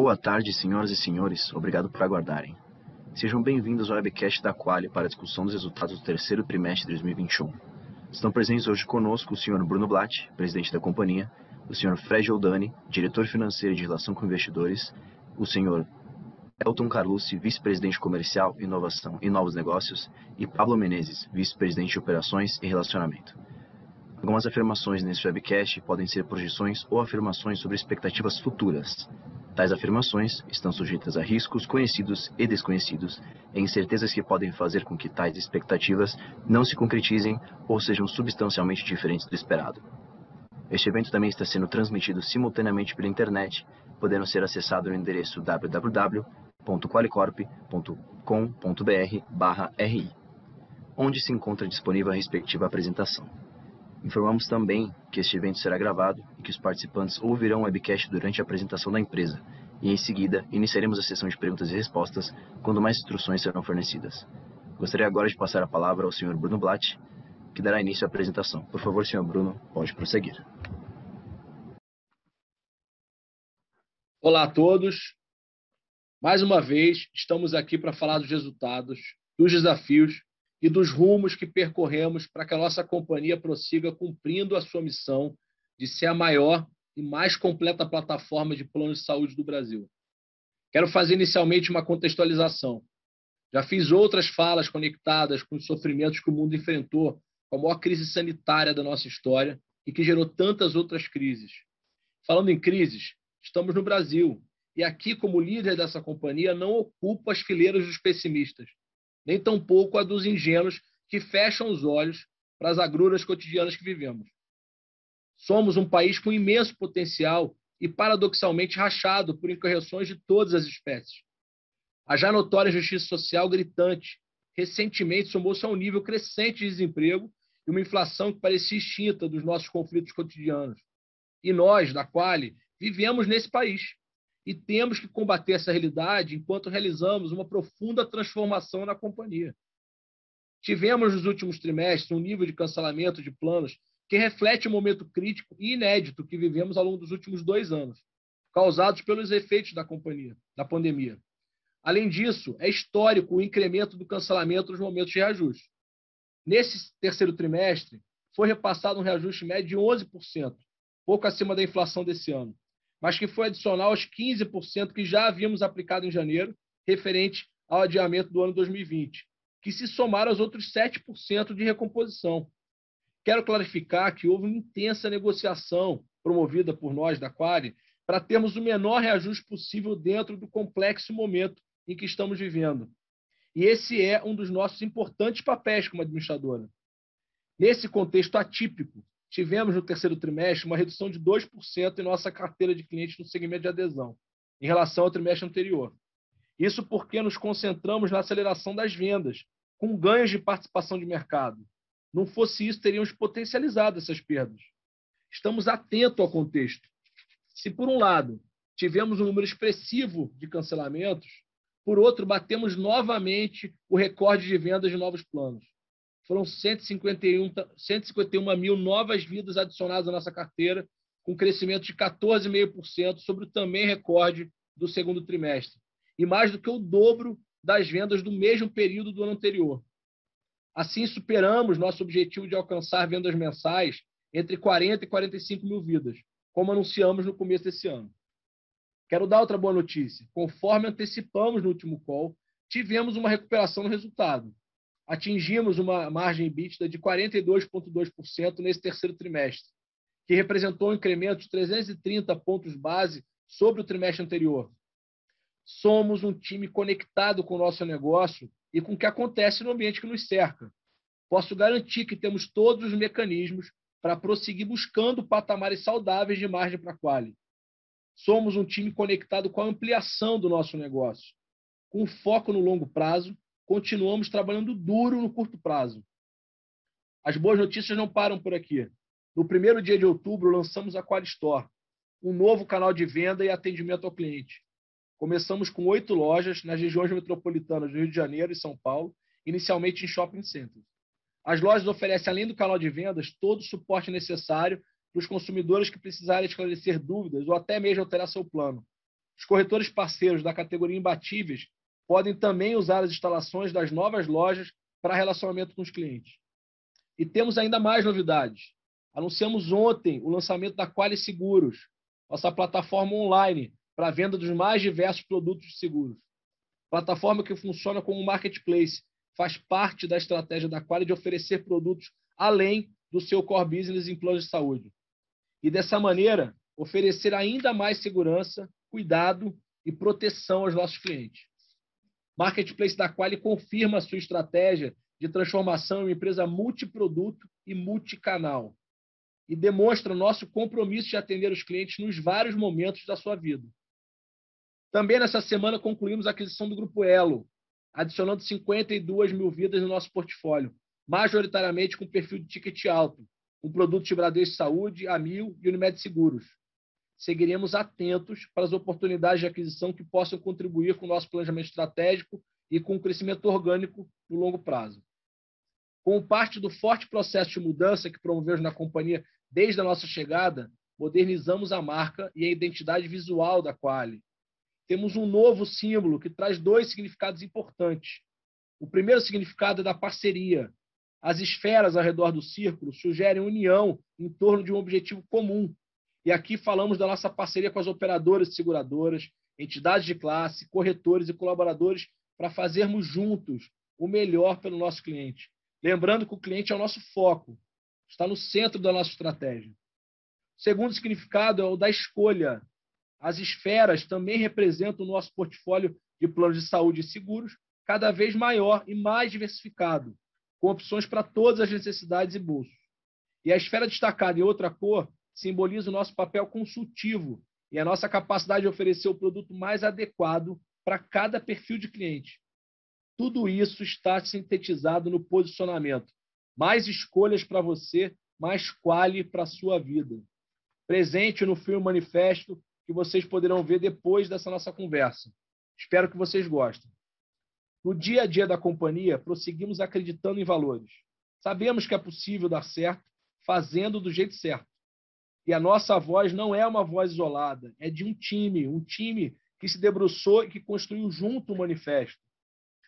Boa tarde, senhoras e senhores. Obrigado por aguardarem. Sejam bem-vindos ao webcast da Quali para a discussão dos resultados do terceiro trimestre de 2021. Estão presentes hoje conosco o Sr. Bruno Blatt, presidente da companhia, o Sr. Fred Oldani, diretor financeiro de relação com investidores, o Sr. Elton Carlucci, vice-presidente comercial, inovação e novos negócios, e Pablo Menezes, vice-presidente de operações e relacionamento. Algumas afirmações nesse webcast podem ser projeções ou afirmações sobre expectativas futuras. Tais afirmações estão sujeitas a riscos conhecidos e desconhecidos, e incertezas que podem fazer com que tais expectativas não se concretizem ou sejam substancialmente diferentes do esperado. Este evento também está sendo transmitido simultaneamente pela internet, podendo ser acessado no endereço www.qualicorp.com.br/ri, onde se encontra disponível a respectiva apresentação. Informamos também que este evento será gravado e que os participantes ouvirão o webcast durante a apresentação da empresa, e em seguida iniciaremos a sessão de perguntas e respostas quando mais instruções serão fornecidas. Gostaria agora de passar a palavra ao Sr. Bruno Blatt, que dará início à apresentação. Por favor, Sr. Bruno, pode prosseguir. Olá a todos. Mais uma vez, estamos aqui para falar dos resultados, dos desafios e dos rumos que percorremos para que a nossa companhia prossiga cumprindo a sua missão de ser a maior e mais completa plataforma de planos de saúde do Brasil. Quero fazer inicialmente uma contextualização. Já fiz outras falas conectadas com os sofrimentos que o mundo enfrentou com a maior crise sanitária da nossa história e que gerou tantas outras crises. Falando em crises, estamos no Brasil e aqui, como líder dessa companhia, não ocupo as fileiras dos pessimistas nem tampouco a dos ingênuos que fecham os olhos para as agruras cotidianas que vivemos. Somos um país com imenso potencial e paradoxalmente rachado por incorreções de todas as espécies. A já notória justiça social gritante recentemente somou-se a um nível crescente de desemprego e uma inflação que parecia extinta dos nossos conflitos cotidianos. E nós, da Quali, vivemos nesse país e temos que combater essa realidade enquanto realizamos uma profunda transformação na companhia. Tivemos nos últimos trimestres um nível de cancelamento de planos que reflete o momento crítico e inédito que vivemos ao longo dos últimos dois anos, causados pelos efeitos da companhia, da pandemia. Além disso, é histórico o incremento do cancelamento nos momentos de reajuste. Nesse terceiro trimestre, foi repassado um reajuste médio de 11%, pouco acima da inflação desse ano mas que foi adicional aos 15% que já havíamos aplicado em janeiro, referente ao adiamento do ano 2020, que se somaram aos outros 7% de recomposição. Quero clarificar que houve uma intensa negociação promovida por nós da Quari para termos o menor reajuste possível dentro do complexo momento em que estamos vivendo. E esse é um dos nossos importantes papéis como administradora. Nesse contexto atípico, tivemos no terceiro trimestre uma redução de 2% em nossa carteira de clientes no segmento de adesão, em relação ao trimestre anterior. Isso porque nos concentramos na aceleração das vendas, com ganhos de participação de mercado. Não fosse isso, teríamos potencializado essas perdas. Estamos atentos ao contexto. Se, por um lado, tivemos um número expressivo de cancelamentos, por outro, batemos novamente o recorde de vendas de novos planos foram 151, 151 mil novas vidas adicionadas à nossa carteira, com crescimento de 14,5% sobre o também recorde do segundo trimestre, e mais do que o dobro das vendas do mesmo período do ano anterior. Assim, superamos nosso objetivo de alcançar vendas mensais entre 40 e 45 mil vidas, como anunciamos no começo desse ano. Quero dar outra boa notícia. Conforme antecipamos no último call, tivemos uma recuperação no resultado, atingimos uma margem EBITDA de 42,2% nesse terceiro trimestre, que representou um incremento de 330 pontos base sobre o trimestre anterior. Somos um time conectado com o nosso negócio e com o que acontece no ambiente que nos cerca. Posso garantir que temos todos os mecanismos para prosseguir buscando patamares saudáveis de margem para quali. Somos um time conectado com a ampliação do nosso negócio, com foco no longo prazo continuamos trabalhando duro no curto prazo. As boas notícias não param por aqui. No primeiro dia de outubro, lançamos a Qualistore, um novo canal de venda e atendimento ao cliente. Começamos com oito lojas nas regiões metropolitanas do Rio de Janeiro e São Paulo, inicialmente em shopping centers. As lojas oferecem, além do canal de vendas, todo o suporte necessário para os consumidores que precisarem esclarecer dúvidas ou até mesmo alterar seu plano. Os corretores parceiros da categoria imbatíveis podem também usar as instalações das novas lojas para relacionamento com os clientes. E temos ainda mais novidades. Anunciamos ontem o lançamento da Quali Seguros, nossa plataforma online para a venda dos mais diversos produtos de seguros. Plataforma que funciona como um marketplace, faz parte da estratégia da Quali de oferecer produtos além do seu core business em planos de saúde. E dessa maneira, oferecer ainda mais segurança, cuidado e proteção aos nossos clientes. Marketplace da Quali confirma a sua estratégia de transformação em uma empresa multiproduto e multicanal e demonstra nosso compromisso de atender os clientes nos vários momentos da sua vida. Também nessa semana concluímos a aquisição do Grupo Elo, adicionando 52 mil vidas no nosso portfólio, majoritariamente com perfil de ticket alto, com produtos de Bradesco Saúde, Amil e Unimed Seguros. Seguiremos atentos para as oportunidades de aquisição que possam contribuir com o nosso planejamento estratégico e com o crescimento orgânico no longo prazo. Como parte do forte processo de mudança que promovemos na companhia desde a nossa chegada, modernizamos a marca e a identidade visual da Quali. Temos um novo símbolo que traz dois significados importantes. O primeiro significado é da parceria, as esferas ao redor do círculo sugerem união em torno de um objetivo comum. E aqui falamos da nossa parceria com as operadoras e seguradoras, entidades de classe, corretores e colaboradores para fazermos juntos o melhor pelo nosso cliente. Lembrando que o cliente é o nosso foco, está no centro da nossa estratégia. O segundo significado é o da escolha. As esferas também representam o nosso portfólio de planos de saúde e seguros, cada vez maior e mais diversificado com opções para todas as necessidades e bolsos. E a esfera destacada em outra cor simboliza o nosso papel consultivo e a nossa capacidade de oferecer o produto mais adequado para cada perfil de cliente. Tudo isso está sintetizado no posicionamento. Mais escolhas para você, mais quali para a sua vida. Presente no filme Manifesto, que vocês poderão ver depois dessa nossa conversa. Espero que vocês gostem. No dia a dia da companhia, prosseguimos acreditando em valores. Sabemos que é possível dar certo fazendo do jeito certo. E a nossa voz não é uma voz isolada, é de um time, um time que se debruçou e que construiu junto o manifesto.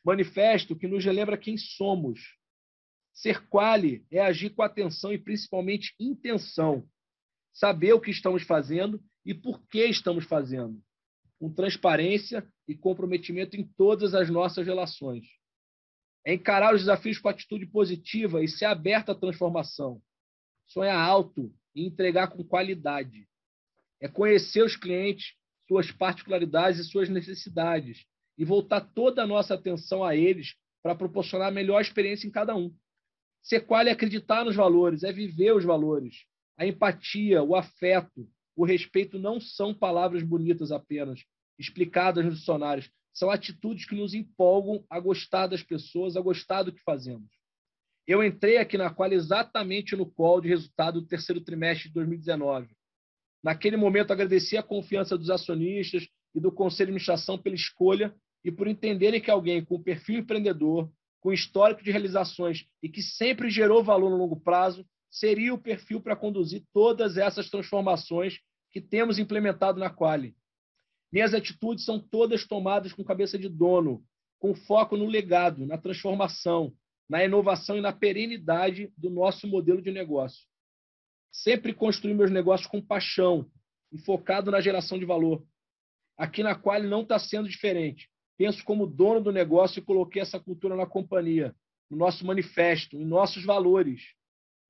Manifesto que nos relembra quem somos. Ser quali é agir com atenção e principalmente intenção. Saber o que estamos fazendo e por que estamos fazendo com transparência e comprometimento em todas as nossas relações. É encarar os desafios com atitude positiva e ser aberto à transformação. Sonhar alto e entregar com qualidade. É conhecer os clientes, suas particularidades e suas necessidades e voltar toda a nossa atenção a eles para proporcionar a melhor experiência em cada um. Ser qual é acreditar nos valores, é viver os valores. A empatia, o afeto, o respeito não são palavras bonitas apenas, explicadas nos dicionários. São atitudes que nos empolgam a gostar das pessoas, a gostar do que fazemos. Eu entrei aqui na qual exatamente no call de resultado do terceiro trimestre de 2019. Naquele momento, agradeci a confiança dos acionistas e do conselho de administração pela escolha e por entenderem que alguém com perfil empreendedor, com histórico de realizações e que sempre gerou valor no longo prazo, seria o perfil para conduzir todas essas transformações que temos implementado na Quali. Minhas atitudes são todas tomadas com cabeça de dono, com foco no legado, na transformação, na inovação e na perenidade do nosso modelo de negócio. Sempre construí meus negócios com paixão e focado na geração de valor. Aqui na Quali não está sendo diferente. Penso como dono do negócio e coloquei essa cultura na companhia, no nosso manifesto, em nossos valores.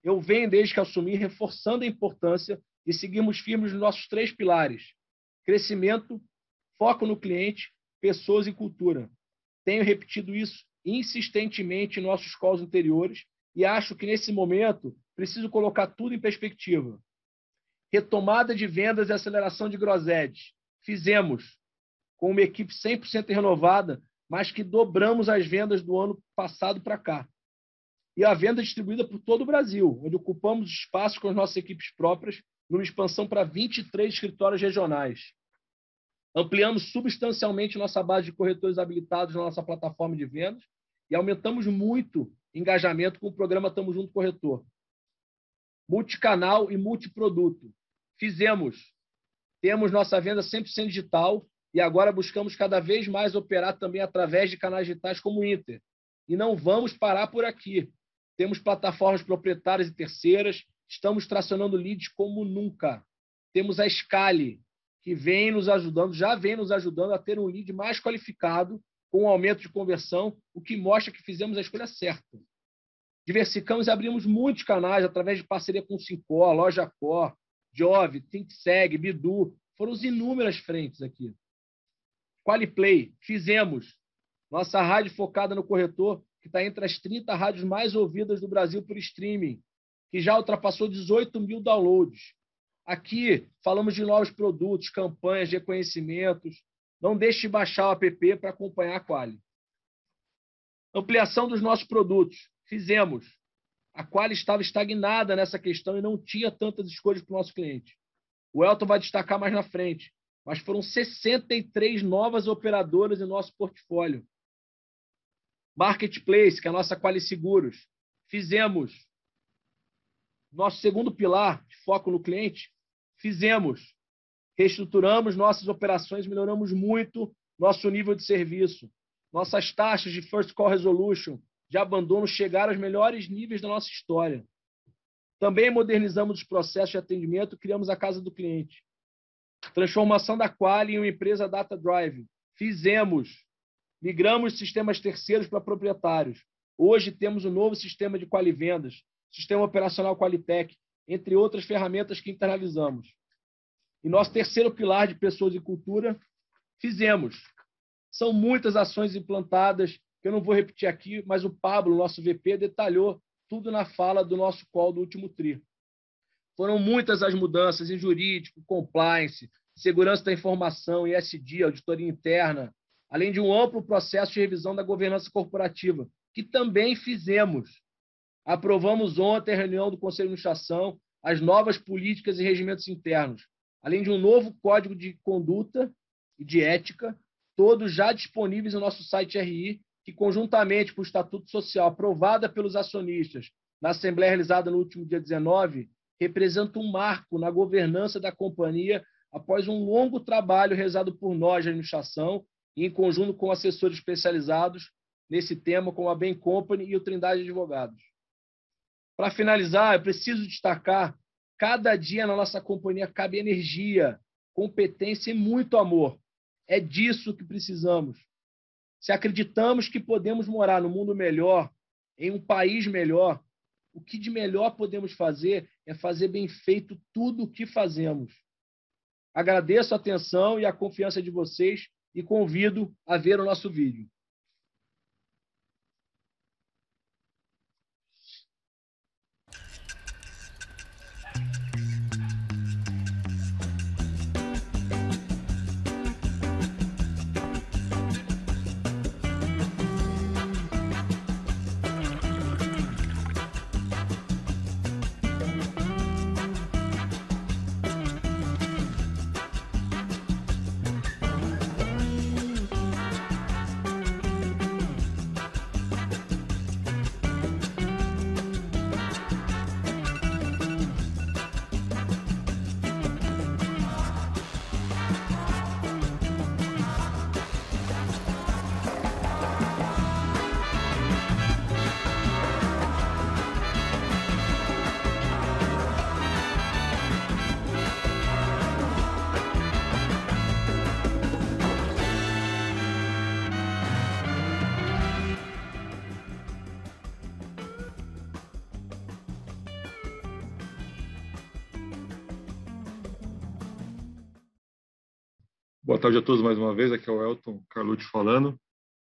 Eu venho, desde que assumi, reforçando a importância e seguimos firmes nos nossos três pilares: crescimento, foco no cliente, pessoas e cultura. Tenho repetido isso insistentemente em nossos calls anteriores e acho que nesse momento preciso colocar tudo em perspectiva. Retomada de vendas e aceleração de Grosed. Fizemos com uma equipe 100% renovada, mas que dobramos as vendas do ano passado para cá. E a venda distribuída por todo o Brasil, onde ocupamos espaços com as nossas equipes próprias numa expansão para 23 escritórios regionais. Ampliamos substancialmente nossa base de corretores habilitados na nossa plataforma de vendas e aumentamos muito engajamento com o programa Tamo Junto Corretor. Multicanal e multiproduto. Fizemos. Temos nossa venda 100% digital e agora buscamos cada vez mais operar também através de canais digitais como o Inter. E não vamos parar por aqui. Temos plataformas proprietárias e terceiras, estamos tracionando leads como nunca. Temos a Scale, que vem nos ajudando, já vem nos ajudando a ter um lead mais qualificado, com um aumento de conversão, o que mostra que fizemos a escolha certa. Diversificamos e abrimos muitos canais através de parceria com Sincor, Loja Cor, Jove, ThinkSeg, Bidu. Foram as inúmeras frentes aqui. Qualiplay, fizemos. Nossa rádio focada no corretor, que está entre as 30 rádios mais ouvidas do Brasil por streaming, que já ultrapassou 18 mil downloads. Aqui falamos de novos produtos, campanhas reconhecimentos. Não deixe de baixar o app para acompanhar a Quali. Ampliação dos nossos produtos. Fizemos. A Quali estava estagnada nessa questão e não tinha tantas escolhas para o nosso cliente. O Elton vai destacar mais na frente mas foram 63 novas operadoras em nosso portfólio. Marketplace, que é a nossa Quali Seguros. Fizemos. Nosso segundo pilar de foco no cliente, fizemos. Reestruturamos nossas operações, melhoramos muito nosso nível de serviço. Nossas taxas de First Call Resolution de abandono chegaram aos melhores níveis da nossa história. Também modernizamos os processos de atendimento, criamos a casa do cliente. Transformação da Quali em uma empresa data drive. Fizemos. Migramos sistemas terceiros para proprietários. Hoje temos um novo sistema de Quali Vendas, sistema operacional Qualitec, entre outras ferramentas que internalizamos. E nosso terceiro pilar de pessoas e cultura, fizemos. São muitas ações implantadas, que eu não vou repetir aqui, mas o Pablo, nosso VP, detalhou tudo na fala do nosso call do último TRI. Foram muitas as mudanças em jurídico, compliance, segurança da informação, ISD, auditoria interna, além de um amplo processo de revisão da governança corporativa, que também fizemos. Aprovamos ontem a reunião do Conselho de Administração as novas políticas e regimentos internos, além de um novo código de conduta e de ética, todos já disponíveis no nosso site RI, que conjuntamente com o Estatuto Social aprovada pelos acionistas na Assembleia realizada no último dia 19, representa um marco na governança da companhia após um longo trabalho realizado por nós, de administração, e em conjunto com assessores especializados nesse tema, como a Bain Company e o Trindade Advogados. Para finalizar, eu preciso destacar: cada dia na nossa companhia cabe energia, competência e muito amor. É disso que precisamos. Se acreditamos que podemos morar no mundo melhor, em um país melhor, o que de melhor podemos fazer é fazer bem feito tudo o que fazemos. Agradeço a atenção e a confiança de vocês e convido a ver o nosso vídeo. Boa tarde a todos mais uma vez. Aqui é o Elton Carlucci falando.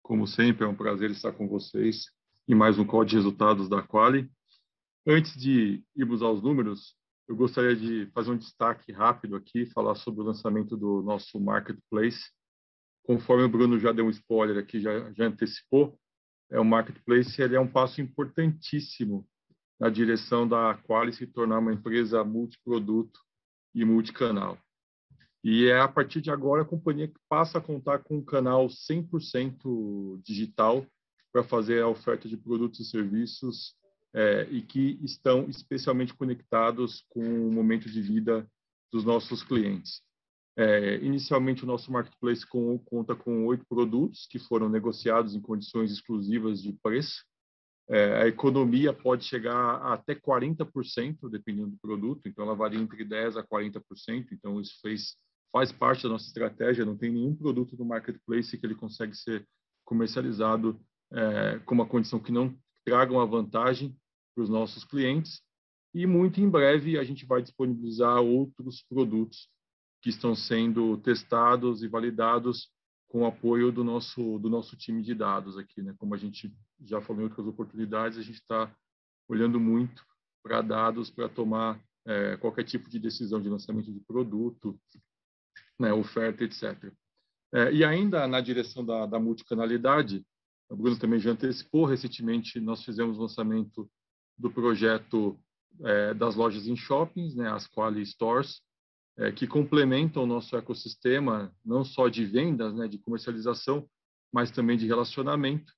Como sempre, é um prazer estar com vocês em mais um call de resultados da Quali. Antes de irmos aos números, eu gostaria de fazer um destaque rápido aqui, falar sobre o lançamento do nosso marketplace. Conforme o Bruno já deu um spoiler aqui, já, já antecipou, é o marketplace ele é um passo importantíssimo na direção da Quali se tornar uma empresa multiproduto e multicanal. E é a partir de agora a companhia que passa a contar com um canal 100% digital para fazer a oferta de produtos e serviços é, e que estão especialmente conectados com o momento de vida dos nossos clientes. É, inicialmente, o nosso marketplace com, conta com oito produtos que foram negociados em condições exclusivas de preço. É, a economia pode chegar a até 40%, dependendo do produto, então ela varia entre 10% a 40%, então isso fez, faz parte da nossa estratégia, não tem nenhum produto no marketplace que ele consegue ser comercializado é, com uma condição que não traga uma vantagem para os nossos clientes, e muito em breve a gente vai disponibilizar outros produtos que estão sendo testados e validados com o apoio do nosso do nosso time de dados aqui, né? Como a gente já falou em outras oportunidades, a gente está olhando muito para dados para tomar é, qualquer tipo de decisão de lançamento de produto, né, oferta, etc. É, e ainda na direção da, da multicanalidade, o Bruno também já antecipou recentemente, nós fizemos o lançamento do projeto é, das lojas em shoppings, né, as Quali Stores, é, que complementam o nosso ecossistema, não só de vendas, né, de comercialização, mas também de relacionamento,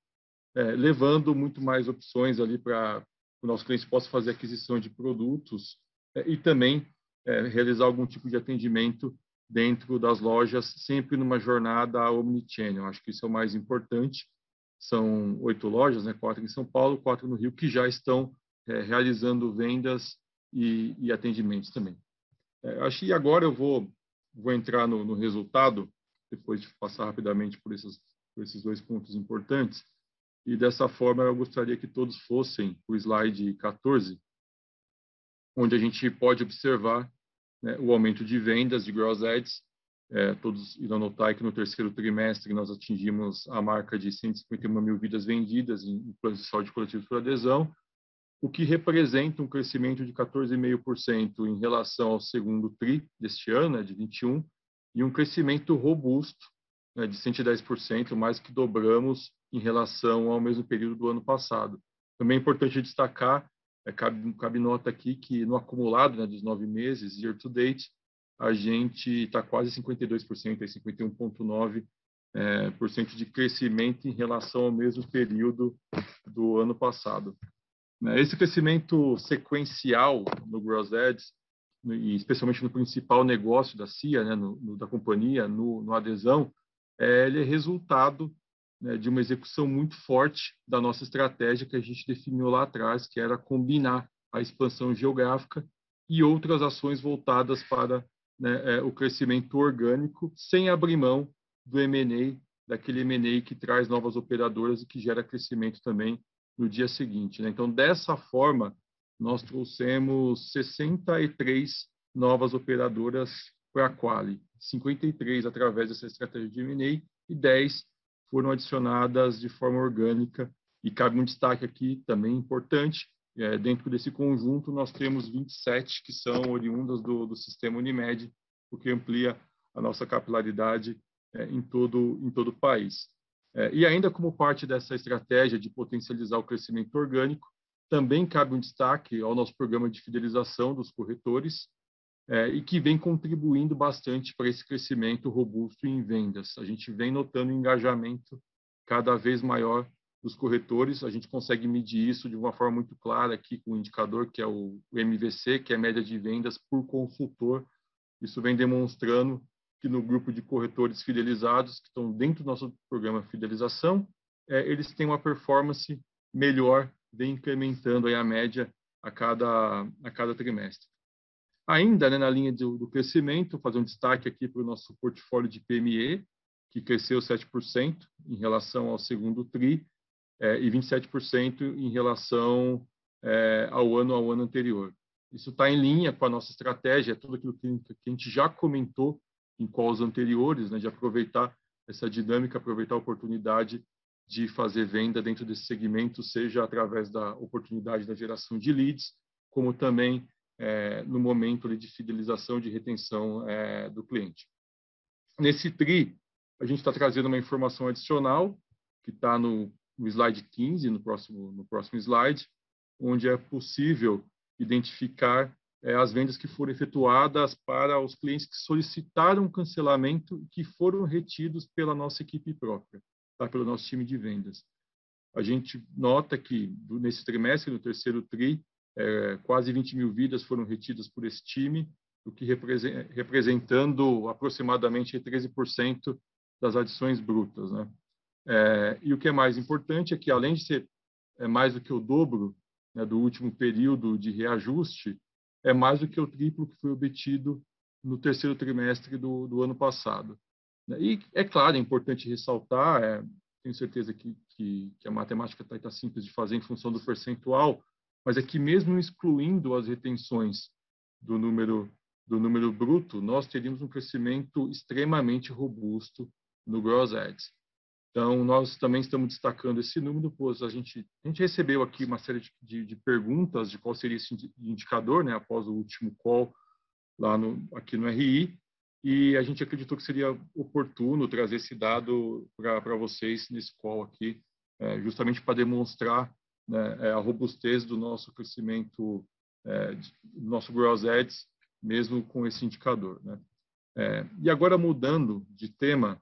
é, levando muito mais opções ali para o nosso cliente possa fazer aquisição de produtos é, e também é, realizar algum tipo de atendimento dentro das lojas, sempre numa jornada omnichannel. Acho que isso é o mais importante. São oito lojas, né, quatro em São Paulo, quatro no Rio, que já estão é, realizando vendas e, e atendimentos também. É, acho que agora eu vou, vou entrar no, no, resultado, depois de passar rapidamente por esses, por esses dois pontos importantes. E dessa forma eu gostaria que todos fossem o slide 14, onde a gente pode observar né, o aumento de vendas de gross ads. É, todos irão notar que no terceiro trimestre nós atingimos a marca de 151 mil vidas vendidas em, planos de saúde coletivos por adesão, o que representa um crescimento de 14,5% em relação ao segundo TRI deste ano, né, de 21, e um crescimento robusto né, de 110%, mais que dobramos em relação ao mesmo período do ano passado. Também é importante destacar, é, cabe, cabe nota aqui que no acumulado né, dos nove meses, year to date, a gente está quase 52%, 51,9% é, por cento de crescimento em relação ao mesmo período do ano passado. Né? Esse crescimento sequencial no Gross Ads, e especialmente no principal negócio da CIA, né, no, no, da companhia, no, no adesão, é, ele é resultado né, de uma execução muito forte da nossa estratégia que a gente definiu lá atrás, que era combinar a expansão geográfica e outras ações voltadas para né, é, o crescimento orgânico, sem abrir mão do M&A, daquele M&A que traz novas operadoras e que gera crescimento também no dia seguinte. Né? Então, dessa forma, nós trouxemos 63 novas operadoras para a Quali, 53 através dessa estratégia de M&A e 10 foram adicionadas de forma orgânica. E cabe um destaque aqui também importante, é, dentro desse conjunto nós temos 27 que são oriundas do, do sistema Unimed, o que amplia a nossa capilaridade é, em, todo, em todo o país. É, e ainda como parte dessa estratégia de potencializar o crescimento orgânico, também cabe um destaque ao nosso programa de fidelização dos corretores, é, e que vem contribuindo bastante para esse crescimento robusto em vendas. A gente vem notando um engajamento cada vez maior dos corretores, a gente consegue medir isso de uma forma muito clara aqui com o indicador que é o MVC, que é a média de vendas por consultor. Isso vem demonstrando que no grupo de corretores fidelizados, que estão dentro do nosso programa Fidelização, é, eles têm uma performance melhor, vem incrementando aí a média a cada, a cada trimestre. Ainda né, na linha do, do, crescimento, fazer um destaque aqui para o nosso portfólio de PME, que cresceu 7% em relação ao segundo TRI é, e 27% em relação é, ao ano ao ano anterior. Isso está em linha com a nossa estratégia, tudo aquilo que, que a gente já comentou em calls anteriores, né, de aproveitar essa dinâmica, aproveitar a oportunidade de fazer venda dentro desse segmento, seja através da oportunidade da geração de leads, como também é, no momento de fidelização, de retenção é, do cliente. Nesse TRI, a gente está trazendo uma informação adicional, que está no, no slide 15, no próximo, no próximo slide, onde é possível identificar é, as vendas que foram efetuadas para os clientes que solicitaram cancelamento e que foram retidos pela nossa equipe própria, tá? pelo nosso time de vendas. A gente nota que nesse trimestre, no terceiro TRI, é, quase 20 mil vidas foram retidas por esse time o que representando aproximadamente 13% das adições brutas. Né? É, e o que é mais importante é que, além de ser é, mais do que o dobro né, do último período de reajuste, é mais do que o triplo que foi obtido no terceiro trimestre do, do ano passado. Né? E, é claro, é importante ressaltar, é, tenho certeza que, que, que a matemática está tá simples de fazer em função do percentual, mas é que mesmo excluindo as retenções do número do número bruto, nós teríamos um crescimento extremamente robusto no gross ads. Então, nós também estamos destacando esse número, pois a gente, a gente recebeu aqui uma série de, de, de perguntas de qual seria esse indicador, né, após o último call lá no, aqui no RI, e a gente acreditou que seria oportuno trazer esse dado para vocês nesse call aqui, é, justamente para demonstrar né, é, a robustez do nosso crescimento, é, do nosso gross ads, mesmo com esse indicador. Né? É, e agora mudando de tema,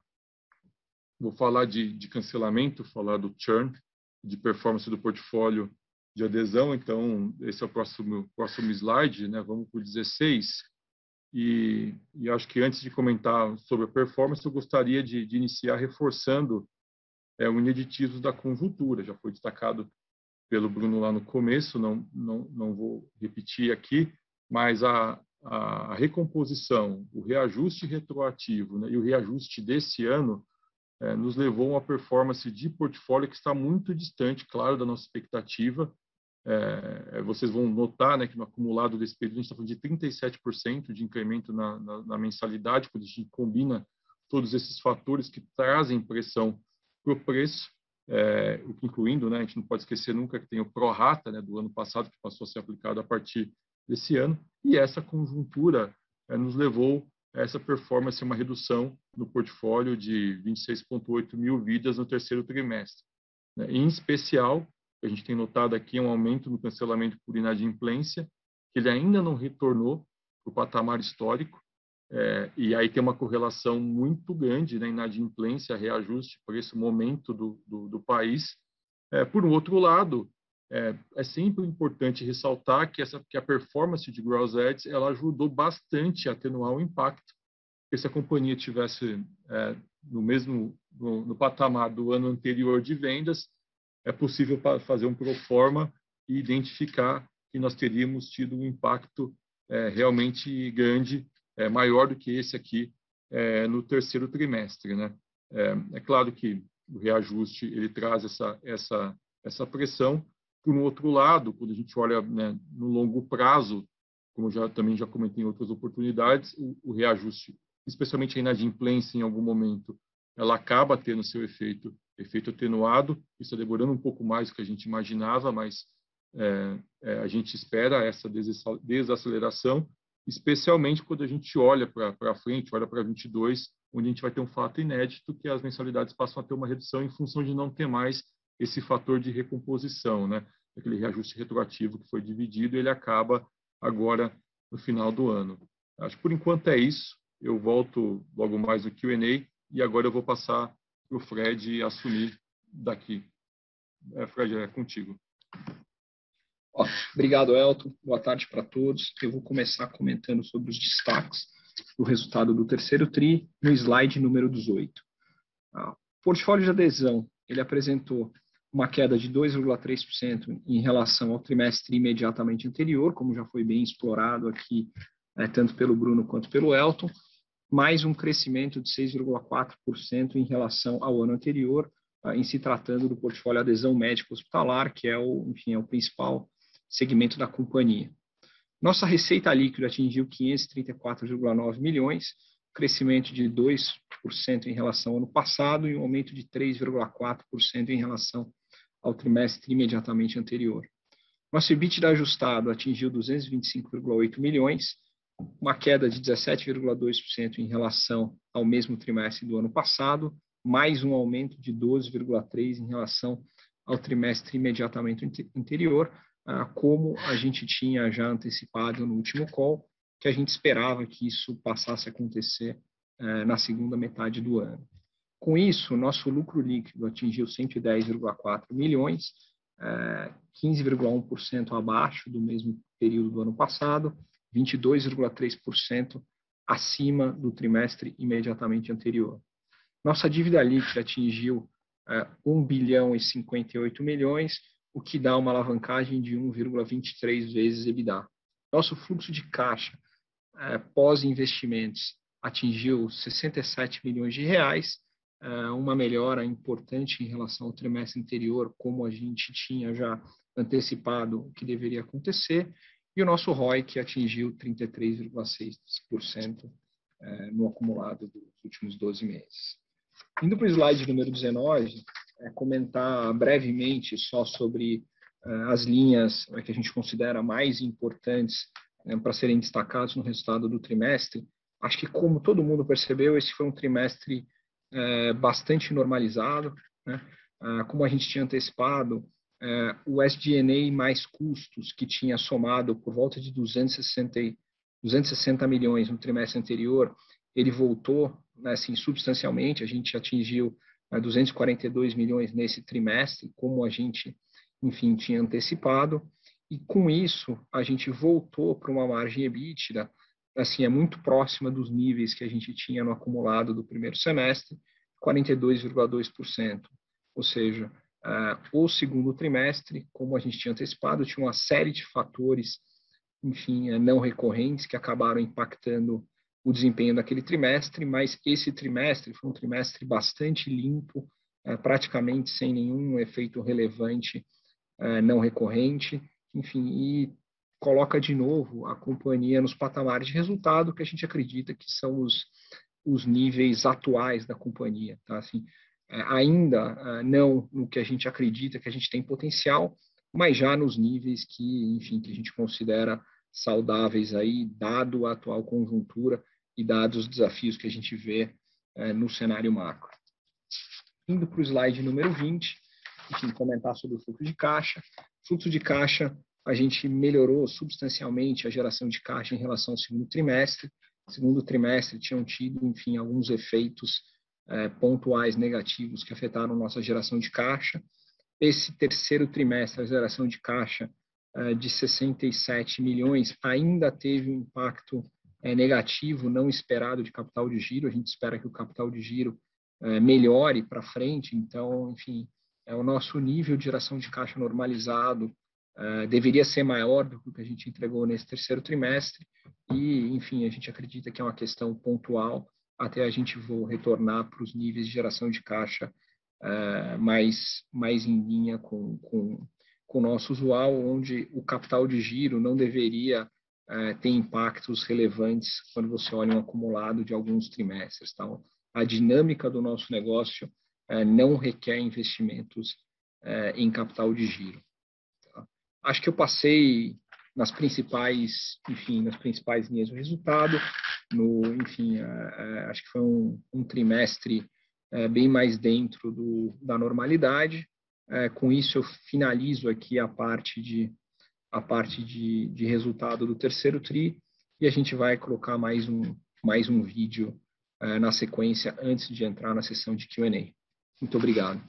vou falar de, de, cancelamento, falar do churn, de performance do portfólio de adesão. Então, esse é o próximo, próximo slide, né? vamos para o 16. E, e, acho que antes de comentar sobre a performance, eu gostaria de, de iniciar reforçando é, o ineditismo da conjuntura. Já foi destacado pelo Bruno lá no começo, não, não, não vou repetir aqui, mas a, a recomposição, o reajuste retroativo né, e o reajuste desse ano é, nos levou a uma performance de portfólio que está muito distante, claro, da nossa expectativa, é, é, vocês vão notar né, que no acumulado desse período a gente está falando de 37% de incremento na, na, na, mensalidade, quando a gente combina todos esses fatores que trazem pressão para o preço, é, incluindo, né, a gente não pode esquecer nunca que tem o prorata né, do ano passado, que passou a ser aplicado a partir desse ano, e essa conjuntura é, nos levou a essa performance, uma redução no portfólio de 26,8 mil vidas no terceiro trimestre. Né, em especial, a gente tem notado aqui um aumento no cancelamento por inadimplência, que ele ainda não retornou para o patamar histórico, é, e aí tem uma correlação muito grande na né, inadimplência, reajuste por esse momento do, do, do país. É, por outro lado, é, é, sempre importante ressaltar que, essa, que a performance de Gross Ads ela ajudou bastante a atenuar o impacto, porque se a companhia tivesse é, no mesmo no, no patamar do ano anterior de vendas, é possível fazer um proforma e identificar que nós teríamos tido um impacto é, realmente grande, é, maior do que esse aqui é, no terceiro trimestre. Né? É, é, claro que o reajuste ele traz essa, essa, essa pressão. Por um outro lado, quando a gente olha né, no longo prazo, como já também já comentei em outras oportunidades, o, o reajuste, especialmente a inadimplência em algum momento, ela acaba tendo seu efeito efeito atenuado. Isso está demorando um pouco mais do que a gente imaginava, mas é, é, a gente espera essa desaceleração, especialmente quando a gente olha para frente, olha para 22, onde a gente vai ter um fato inédito que as mensalidades passam a ter uma redução em função de não ter mais esse fator de recomposição, né? Aquele reajuste retroativo que foi dividido, ele acaba agora no final do ano. Acho que por enquanto é isso. Eu volto logo mais no Q&A e agora eu vou passar para o Fred assumir daqui. É, Fred, é contigo. Obrigado, Elton. Boa tarde para todos. Eu vou começar comentando sobre os destaques do resultado do terceiro TRI no slide número 18. Ah, o portfólio de adesão ele apresentou uma queda de 2,3% em relação ao trimestre imediatamente anterior, como já foi bem explorado aqui, é, tanto pelo Bruno quanto pelo Elton, mais um crescimento de 6,4% em relação ao ano anterior, ah, em se tratando do portfólio adesão médico hospitalar, que é o, enfim, é o principal segmento da companhia. Nossa receita líquida atingiu 534,9 milhões, crescimento de 2% em relação ao ano passado e um aumento de 3,4% em relação ao trimestre imediatamente anterior. Nosso EBITDA ajustado atingiu 225,8 milhões, uma queda de 17,2% em relação ao mesmo trimestre do ano passado, mais um aumento de 12,3% em relação ao trimestre imediatamente anterior, como a gente tinha já antecipado no último call, que a gente esperava que isso passasse a acontecer eh, na segunda metade do ano. Com isso, nosso lucro líquido atingiu 110,4 milhões, 15,1% eh, abaixo do mesmo período do ano passado, 22,3% acima do trimestre imediatamente anterior. Nossa dívida líquida atingiu é, 1 bilhão e 58 milhões, o que dá uma alavancagem de 1,23 vezes EBITDA. Nosso fluxo de caixa é, pós-investimentos atingiu 67 milhões de reais, é, uma melhora importante em relação ao trimestre anterior, como a gente tinha já antecipado o que deveria acontecer, e o nosso ROI que atingiu 33,6% é, no acumulado dos últimos 12 meses. Indo para o slide número 19, é, comentar brevemente só sobre é, as linhas é, que a gente considera mais importantes é, para serem destacados no resultado do trimestre. Acho que, como todo mundo percebeu, esse foi um trimestre é, bastante normalizado. Né? Ah, como a gente tinha antecipado, é, o SG&A mais custos, que tinha somado por volta de 260, 260 milhões no trimestre anterior, ele voltou né, assim, substancialmente, a gente atingiu 242 né, milhões nesse trimestre, como a gente, enfim, tinha antecipado, e com isso a gente voltou para uma margem EBITDA, assim, é muito próxima dos níveis que a gente tinha no acumulado do primeiro semestre, 42,2%, ou seja, Uh, o segundo trimestre, como a gente tinha antecipado, tinha uma série de fatores, enfim, uh, não recorrentes que acabaram impactando o desempenho daquele trimestre, mas esse trimestre foi um trimestre bastante limpo, uh, praticamente sem nenhum efeito relevante não recorrente, enfim, e coloca de novo a companhia nos patamares de resultado que a gente acredita que são os, os níveis atuais da companhia, tá? Assim, é, ainda é, não no que a gente acredita que a gente tem potencial, mas já nos níveis que, enfim, que a gente considera saudáveis aí, dado a atual conjuntura e dados os desafios que a gente vê é, no cenário macro. Indo para o slide número 20, enfim, comentar sobre o fluxo de caixa. Fluxo de caixa, a gente melhorou substancialmente a geração de caixa em relação ao segundo trimestre. Segundo trimestre tinham tido, enfim, alguns efeitos é, pontuais negativos que afetaram nossa geração de caixa. Esse terceiro trimestre, a geração de caixa é, de 67 milhões ainda teve um impacto é, negativo não esperado de capital de giro. A gente espera que o capital de giro é, melhore para frente. Então, enfim, é o nosso nível de geração de caixa normalizado é, deveria ser maior do que a gente entregou nesse terceiro trimestre. E, enfim, a gente acredita que é uma questão pontual até a gente vou retornar para os níveis de geração de caixa uh, mais, mais em linha com, com, com o nosso usual, onde o capital de giro não deveria uh, ter impactos relevantes quando você olha um acumulado de alguns trimestres. Então, a dinâmica do nosso negócio uh, não requer investimentos em capital de giro. Tá? Acho que eu passei nas principais, enfim, nas principais linhas do resultado. No, enfim, é, é, acho que foi um, um trimestre é, bem mais dentro do, da normalidade. É, com isso, eu finalizo aqui a parte de a parte de, de resultado do terceiro tri e a gente vai colocar mais um mais um vídeo é, na sequência antes de entrar na sessão de Q&A. Muito obrigado.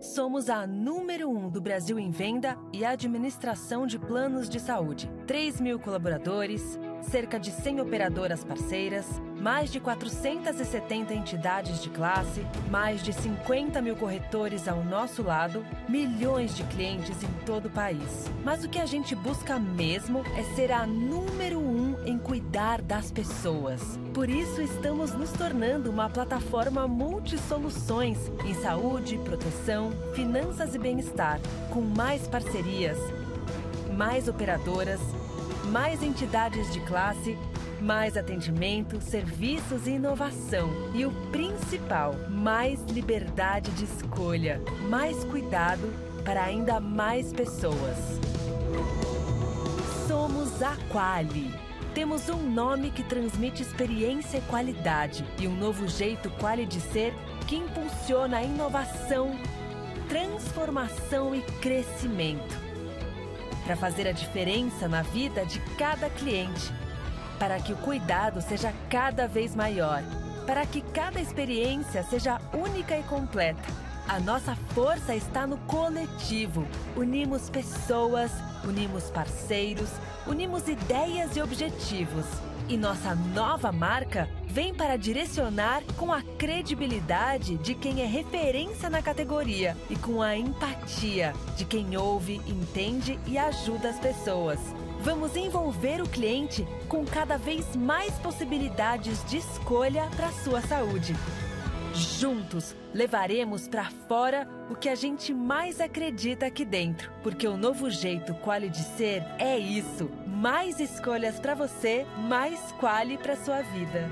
Somos a número um do Brasil em venda e administração de planos de saúde. 3 mil colaboradores, cerca de 100 operadoras parceiras, mais de 470 entidades de classe, mais de 50 mil corretores ao nosso lado, milhões de clientes em todo o país. Mas o que a gente busca mesmo é ser a número um em cuidar das pessoas. Por isso, estamos nos tornando uma plataforma multi-soluções em saúde, proteção, finanças e bem-estar, com mais parcerias, mais operadoras mais entidades de classe, mais atendimento, serviços e inovação. E o principal, mais liberdade de escolha, mais cuidado para ainda mais pessoas. Somos a Quali. Temos um nome que transmite experiência e qualidade e um novo jeito Quali de ser que impulsiona a inovação, transformação e crescimento para fazer a diferença na vida de cada cliente, para que o cuidado seja cada vez maior, para que cada experiência seja única e completa, A nossa força está no coletivo. Unimos pessoas, unimos parceiros, unimos ideias e objetivos. E nossa nova marca vem para direcionar com a credibilidade de quem é referência na categoria e com a empatia de quem ouve, entende e ajuda as pessoas. Vamos envolver o cliente com cada vez mais possibilidades de escolha para sua saúde. Juntos, levaremos para fora o que a gente mais acredita aqui dentro, porque o novo jeito Quali de ser é isso. Mais escolhas para você, mais Quali para sua vida.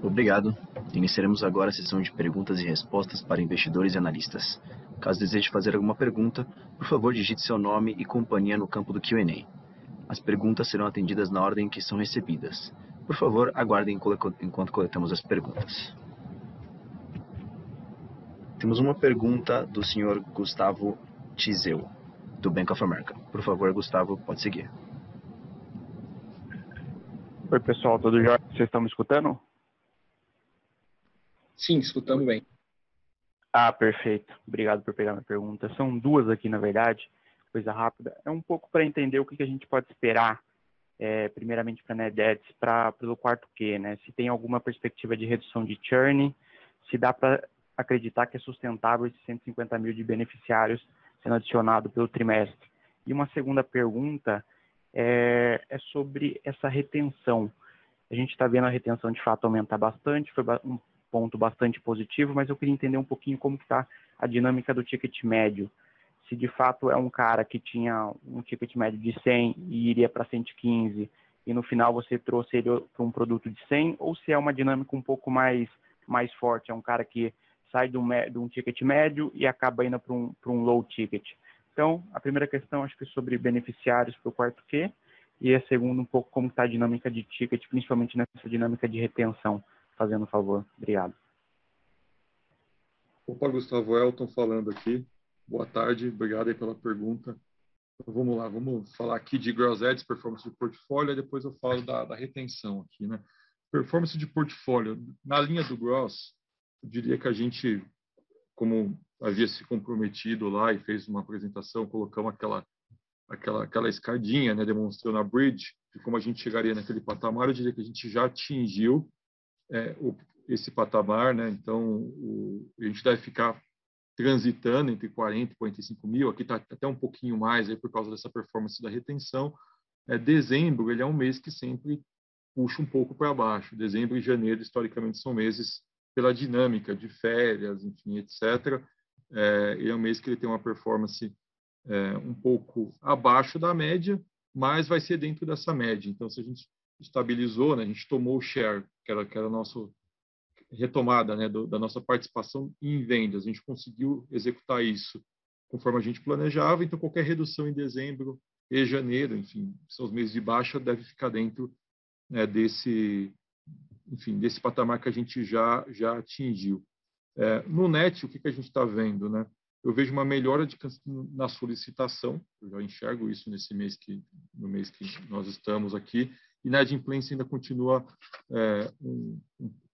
Obrigado. Iniciaremos agora a sessão de perguntas e respostas para investidores e analistas. Caso deseje fazer alguma pergunta, por favor digite seu nome e companhia no campo do Q&A. As perguntas serão atendidas na ordem que são recebidas. Por favor, aguardem enquanto coletamos as perguntas. Temos uma pergunta do senhor Gustavo Tizeu, do Bank of America. Por favor, Gustavo, pode seguir. Oi, pessoal, tudo jóia? Vocês estão me escutando? Sim, escutamos bem. Ah, perfeito. Obrigado por pegar minha pergunta. São duas aqui, na verdade coisa rápida, é um pouco para entender o que, que, a gente pode esperar, é, primeiramente para a NetDebts, para o quarto Q, né? Se tem alguma perspectiva de redução de churn, se dá para acreditar que é sustentável esses 150 mil de beneficiários sendo adicionado pelo trimestre. E uma segunda pergunta é, é sobre essa retenção. A gente está vendo a retenção de fato aumentar bastante, foi um ponto bastante positivo, mas eu queria entender um pouquinho como está a dinâmica do ticket médio se de fato é um cara que tinha um ticket médio de 100 e iria para 115 e no final você trouxe ele para um produto de 100 ou se é uma dinâmica um pouco mais mais forte, é um cara que sai de um, de um ticket médio e acaba indo para um, um low ticket. Então, a primeira questão acho que é sobre beneficiários para o quarto Q e a segunda um pouco como está a dinâmica de ticket, principalmente nessa dinâmica de retenção, fazendo favor. Obrigado. Opa, Gustavo Elton falando aqui. Boa tarde, obrigado aí pela pergunta. Então, vamos lá, vamos falar aqui de Gross Ads, performance de portfólio, e depois eu falo da, da, retenção aqui, né? Performance de portfólio, na linha do Gross, eu diria que a gente, como havia se comprometido lá e fez uma apresentação, colocamos aquela aquela aquela escadinha, né, demonstrando a bridge, de como a gente chegaria naquele patamar, eu diria que a gente já atingiu é, o, esse patamar, né? Então, o, a gente deve ficar transitando entre 40 e 45 mil, aqui está até um pouquinho mais aí por causa dessa performance da retenção. É, dezembro ele é um mês que sempre puxa um pouco para baixo. Dezembro e janeiro, historicamente, são meses pela dinâmica de férias, enfim, etc. É, ele é um mês que ele tem uma performance é, um pouco abaixo da média, mas vai ser dentro dessa média. Então, se a gente estabilizou, né, a gente tomou o share, que era, que era nosso retomada né, do, da nossa participação em vendas. A gente conseguiu executar isso conforme a gente planejava, então qualquer redução em dezembro e janeiro, enfim, são os meses de baixa, deve ficar dentro né, desse, enfim, desse patamar que a gente já, já atingiu. É, no net, o que, que a gente está vendo? Né? Eu vejo uma melhora de, na solicitação, eu já enxergo isso nesse mês que, no mês que nós estamos aqui, e na adimplência ainda continua é, um,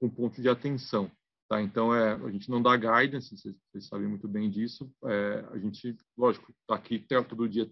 um, ponto de atenção. Tá? Então, é, a gente não dá guidance, vocês, vocês sabem muito bem disso. É, a gente, lógico, está aqui todo dia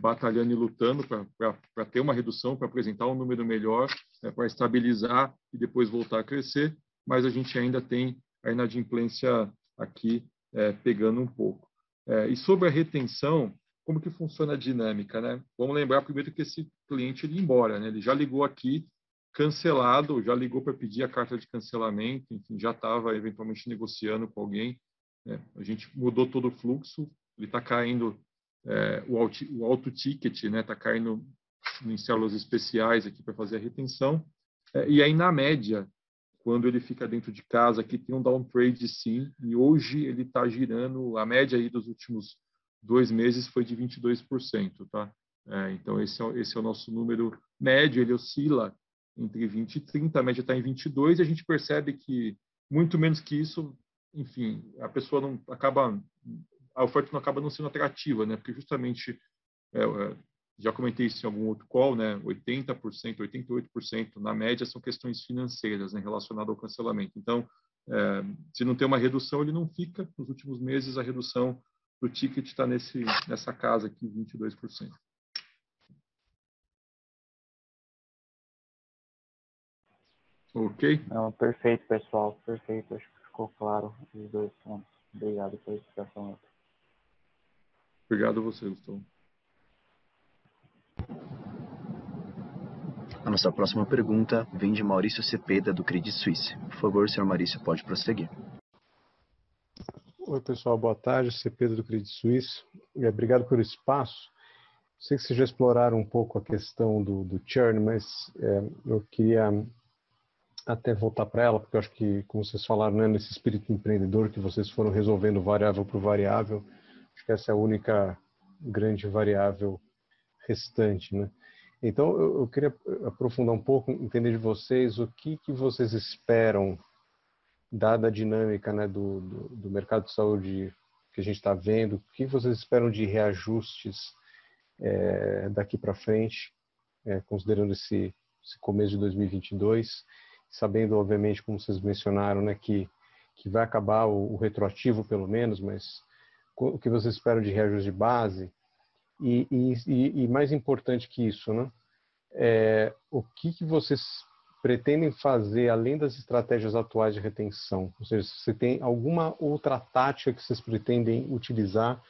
batalhando e lutando para ter uma redução, para apresentar um número melhor, é, para estabilizar e depois voltar a crescer, mas a gente ainda tem a inadimplência aqui é, pegando um pouco. É, e sobre a retenção, como que funciona a dinâmica, né? Vamos lembrar primeiro que esse cliente ele embora, né? Ele já ligou aqui cancelado, já ligou para pedir a carta de cancelamento, enfim, já estava eventualmente negociando com alguém. Né? A gente mudou todo o fluxo, ele está caindo é, o, auto, o auto ticket, né? Está caindo em células especiais aqui para fazer a retenção. É, e aí na média, quando ele fica dentro de casa, aqui tem um downtrade sim, e hoje ele está girando a média aí dos últimos dois meses foi de 22%, tá? É, então, esse é, esse é o nosso número médio, ele oscila entre 20 e 30, a média está em 22, e a gente percebe que muito menos que isso, enfim, a pessoa não acaba, a oferta não acaba não sendo atrativa, né? Porque justamente é, é já comentei isso em algum outro call, né? 80%, 88% na média são questões financeiras né, relacionadas ao cancelamento. Então, é, se não tem uma redução, ele não fica. Nos últimos meses, a redução do ticket está nessa casa aqui, 22%. Ok? Não, perfeito, pessoal. Perfeito. Acho que ficou claro os dois pontos. Obrigado pela explicação. Obrigado a você, Gustavo. A nossa próxima pergunta vem de Maurício Cepeda, do Credit Suisse. Por favor, senhor Maurício, pode prosseguir. Oi, pessoal, boa tarde. Cepeda, do Credit Suisse. Obrigado pelo espaço. Sei que vocês já exploraram um pouco a questão do, do churn, mas é, eu queria até voltar para ela, porque eu acho que, como vocês falaram, né, nesse espírito empreendedor que vocês foram resolvendo variável por variável, acho que essa é a única grande variável restante, né? Então, eu, eu, queria aprofundar um pouco, entender de vocês o que, que vocês esperam, dada a dinâmica né, do, do, do mercado de saúde que a gente está vendo, o que vocês esperam de reajustes é, daqui para frente, é, considerando esse, esse, começo de 2022, sabendo, obviamente, como vocês mencionaram, né, que, que vai acabar o, o retroativo, pelo menos, mas o que vocês esperam de reajuste de base, e, e, e mais importante que isso, né? É, o que, que vocês pretendem fazer além das estratégias atuais de retenção? Ou seja, se tem alguma outra tática que vocês pretendem utilizar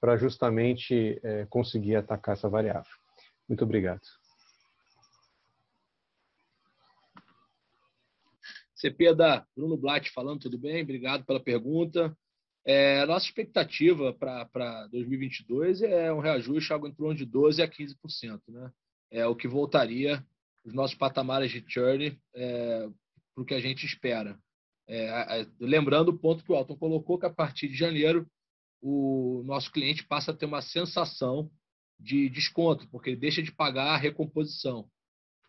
para justamente é, conseguir atacar essa variável? Muito obrigado. CP da Bruno Blatt falando, tudo bem? Obrigado pela pergunta. É, nossa expectativa para 2022 é um reajuste algo em torno de 12% a 15%. Né? É o que voltaria os nossos patamares de churn é, para o que a gente espera. É, lembrando o ponto que o Alton colocou, que a partir de janeiro o nosso cliente passa a ter uma sensação de desconto, porque ele deixa de pagar a recomposição.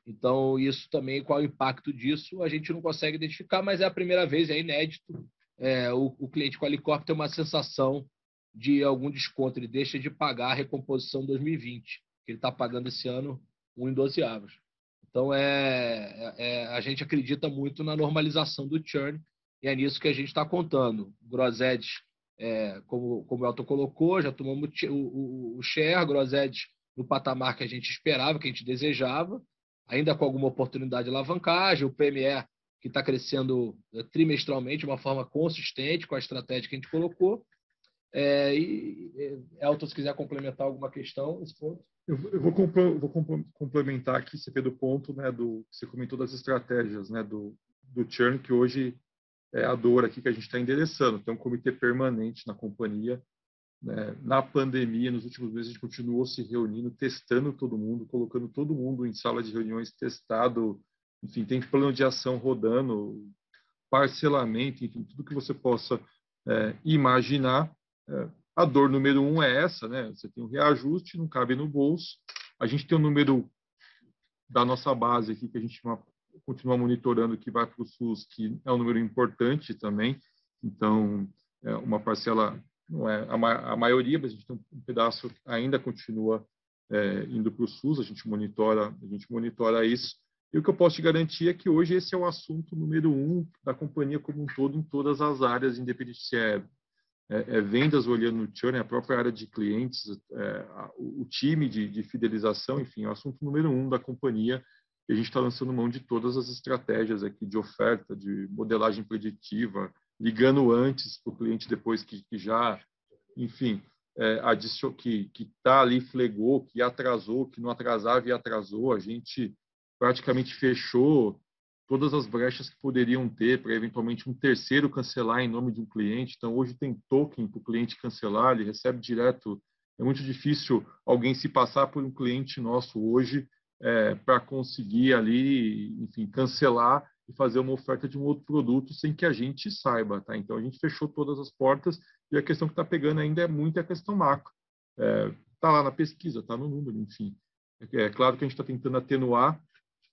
Então, isso também, qual é o impacto disso, a gente não consegue identificar, mas é a primeira vez, é inédito é, o, o, cliente com a Alicorp tem uma sensação de algum desconto, ele deixa de pagar a recomposição 2020, que ele está pagando esse ano um em 12 avos. Então, é, é, é, a gente acredita muito na normalização do churn e é nisso que a gente está contando. Grosed, é, como, como o Elton colocou, já tomamos o, o, o share, Grosed no patamar que a gente esperava, que a gente desejava, ainda com alguma oportunidade de alavancagem, o PME que está crescendo eh, trimestralmente de uma forma consistente com a estratégia que a gente colocou. É, e, Elton, se quiser complementar alguma questão nesse ponto. Eu, eu vou, vou, complementar aqui, CP, do ponto né, do você comentou das estratégias né, do, do churn, que hoje é a dor aqui que a gente está endereçando. Tem um comitê permanente na companhia. Né? Na pandemia, nos últimos meses, a gente continuou se reunindo, testando todo mundo, colocando todo mundo em sala de reuniões, testado enfim, tem plano de ação rodando, parcelamento, enfim, tudo que você possa é, imaginar. É, a dor número um é essa, né? Você tem um reajuste, não cabe no bolso. A gente tem o um número da nossa base aqui que a gente continua monitorando que vai para o SUS, que é um número importante também. Então, é uma parcela não é a, ma a maioria, mas a gente tem um pedaço ainda continua é, indo para o SUS. A gente monitora, a gente monitora isso. E o que eu posso te garantir é que hoje esse é o assunto número um da companhia como um todo, em todas as áreas, independente se é, é, é vendas olhando no churn, a própria área de clientes, é, o, o, time de, de, fidelização, enfim, é o assunto número um da companhia. E a gente está lançando mão de todas as estratégias aqui de oferta, de modelagem preditiva, ligando antes para o cliente depois que, que já, enfim, é, que está ali, flegou, que atrasou, que não atrasava e atrasou. A gente praticamente fechou todas as brechas que poderiam ter para eventualmente um terceiro cancelar em nome de um cliente. Então, hoje tem token para o cliente cancelar, ele recebe direto. É muito difícil alguém se passar por um cliente nosso hoje é, para conseguir ali, enfim, cancelar e fazer uma oferta de um outro produto sem que a gente saiba, tá? Então, a gente fechou todas as portas e a questão que está pegando ainda é muito a questão macro. Está é, tá lá na pesquisa, está no número, enfim. É, é claro que a gente está tentando atenuar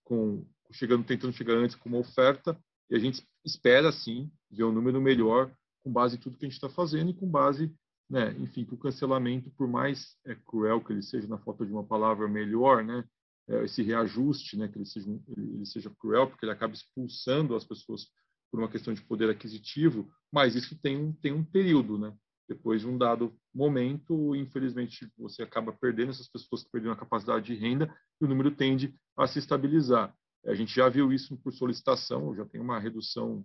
com chegando tentando chegar antes com uma oferta e a gente espera sim ver um número melhor com base em tudo que a gente está fazendo e com base né, enfim, que o cancelamento, por mais é, cruel que ele seja, na falta de uma palavra melhor, né, é, esse reajuste, né, que ele seja, ele seja cruel, porque ele acaba expulsando as pessoas por uma questão de poder aquisitivo, mas isso tem um, tem um período, né? Depois de um dado momento, infelizmente, você acaba perdendo essas pessoas que perderam a capacidade de renda e o número tende a se estabilizar. A gente já viu isso por solicitação, já tem uma redução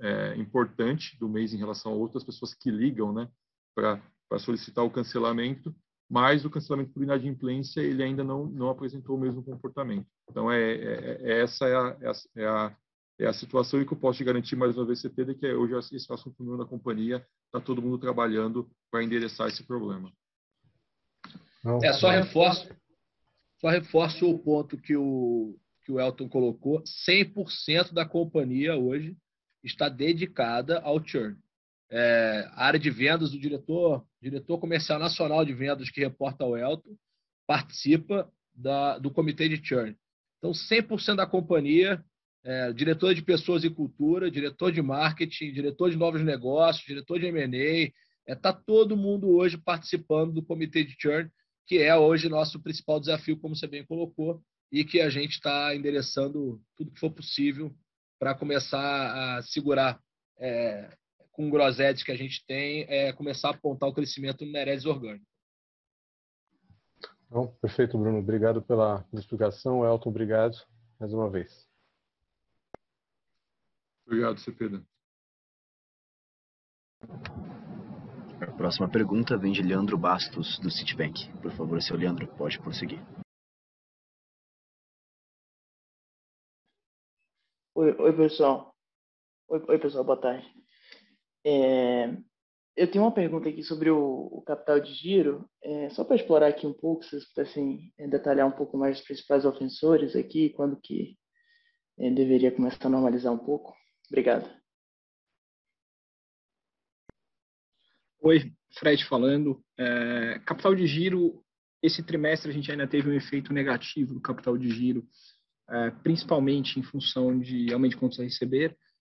é, importante do mês em relação a outras pessoas que ligam, né, para solicitar o cancelamento, mas o cancelamento por inadimplência ele ainda não, não apresentou o mesmo comportamento. Então, é, é, é essa é a, é a, é a situação e que eu posso te garantir mais uma vez, CPD, que é hoje esse assunto número da companhia, está todo mundo trabalhando para endereçar esse problema. É, só reforço, só reforço o ponto que o, que o Elton colocou, 100% da companhia hoje está dedicada ao churn. É, a área de vendas, o diretor, diretor comercial nacional de vendas que reporta ao Elton, participa da, do comitê de churn. Então, 100% da companhia é, diretor de pessoas e cultura, diretor de marketing, diretor de novos negócios, diretor de M&A, está é, tá todo mundo hoje participando do comitê de churn, que é hoje nosso principal desafio, como você bem colocou, e que a gente está endereçando tudo que for possível para começar a segurar é, com o Grosedes que a gente tem, é, começar a apontar o crescimento no Neredes orgânico. Bom, perfeito, Bruno. Obrigado pela explicação. Elton, obrigado mais uma vez. Obrigado, Cepeda. A próxima pergunta vem de Leandro Bastos, do Citibank. Por favor, seu Leandro, pode prosseguir. Oi, oi pessoal. Oi, oi, pessoal, boa tarde. É, eu tenho uma pergunta aqui sobre o, o capital de giro. É, só para explorar aqui um pouco, se vocês pudessem é, detalhar um pouco mais os principais ofensores aqui, quando que é, deveria começar a normalizar um pouco. Obrigado. Oi, Fred falando. É, capital de giro, esse trimestre a gente ainda teve um efeito negativo do capital de giro, principalmente em função de aumento de contas a receber.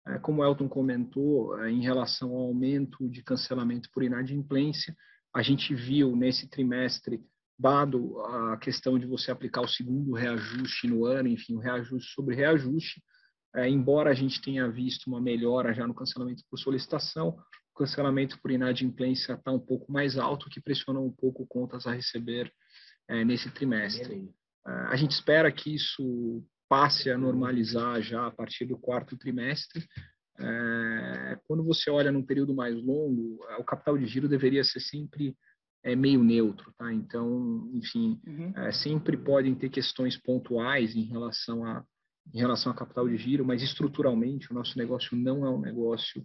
É, como o Elton comentou, é, em relação ao aumento de cancelamento por inadimplência, a gente viu nesse trimestre, dado a questão de você aplicar o segundo reajuste no ano, enfim, o reajuste sobre reajuste, é, embora a gente tenha visto uma melhora já no cancelamento por solicitação, o cancelamento por inadimplência está um pouco mais alto, que pressiona um pouco contas a receber é, nesse trimestre. É, a gente espera que isso passe a normalizar já a partir do quarto trimestre. É, quando você olha num período mais longo, o capital de giro deveria ser sempre é meio neutro, tá? Então, enfim, uhum. é, sempre podem ter questões pontuais em relação a em relação a capital de giro, mas estruturalmente o nosso negócio não é um negócio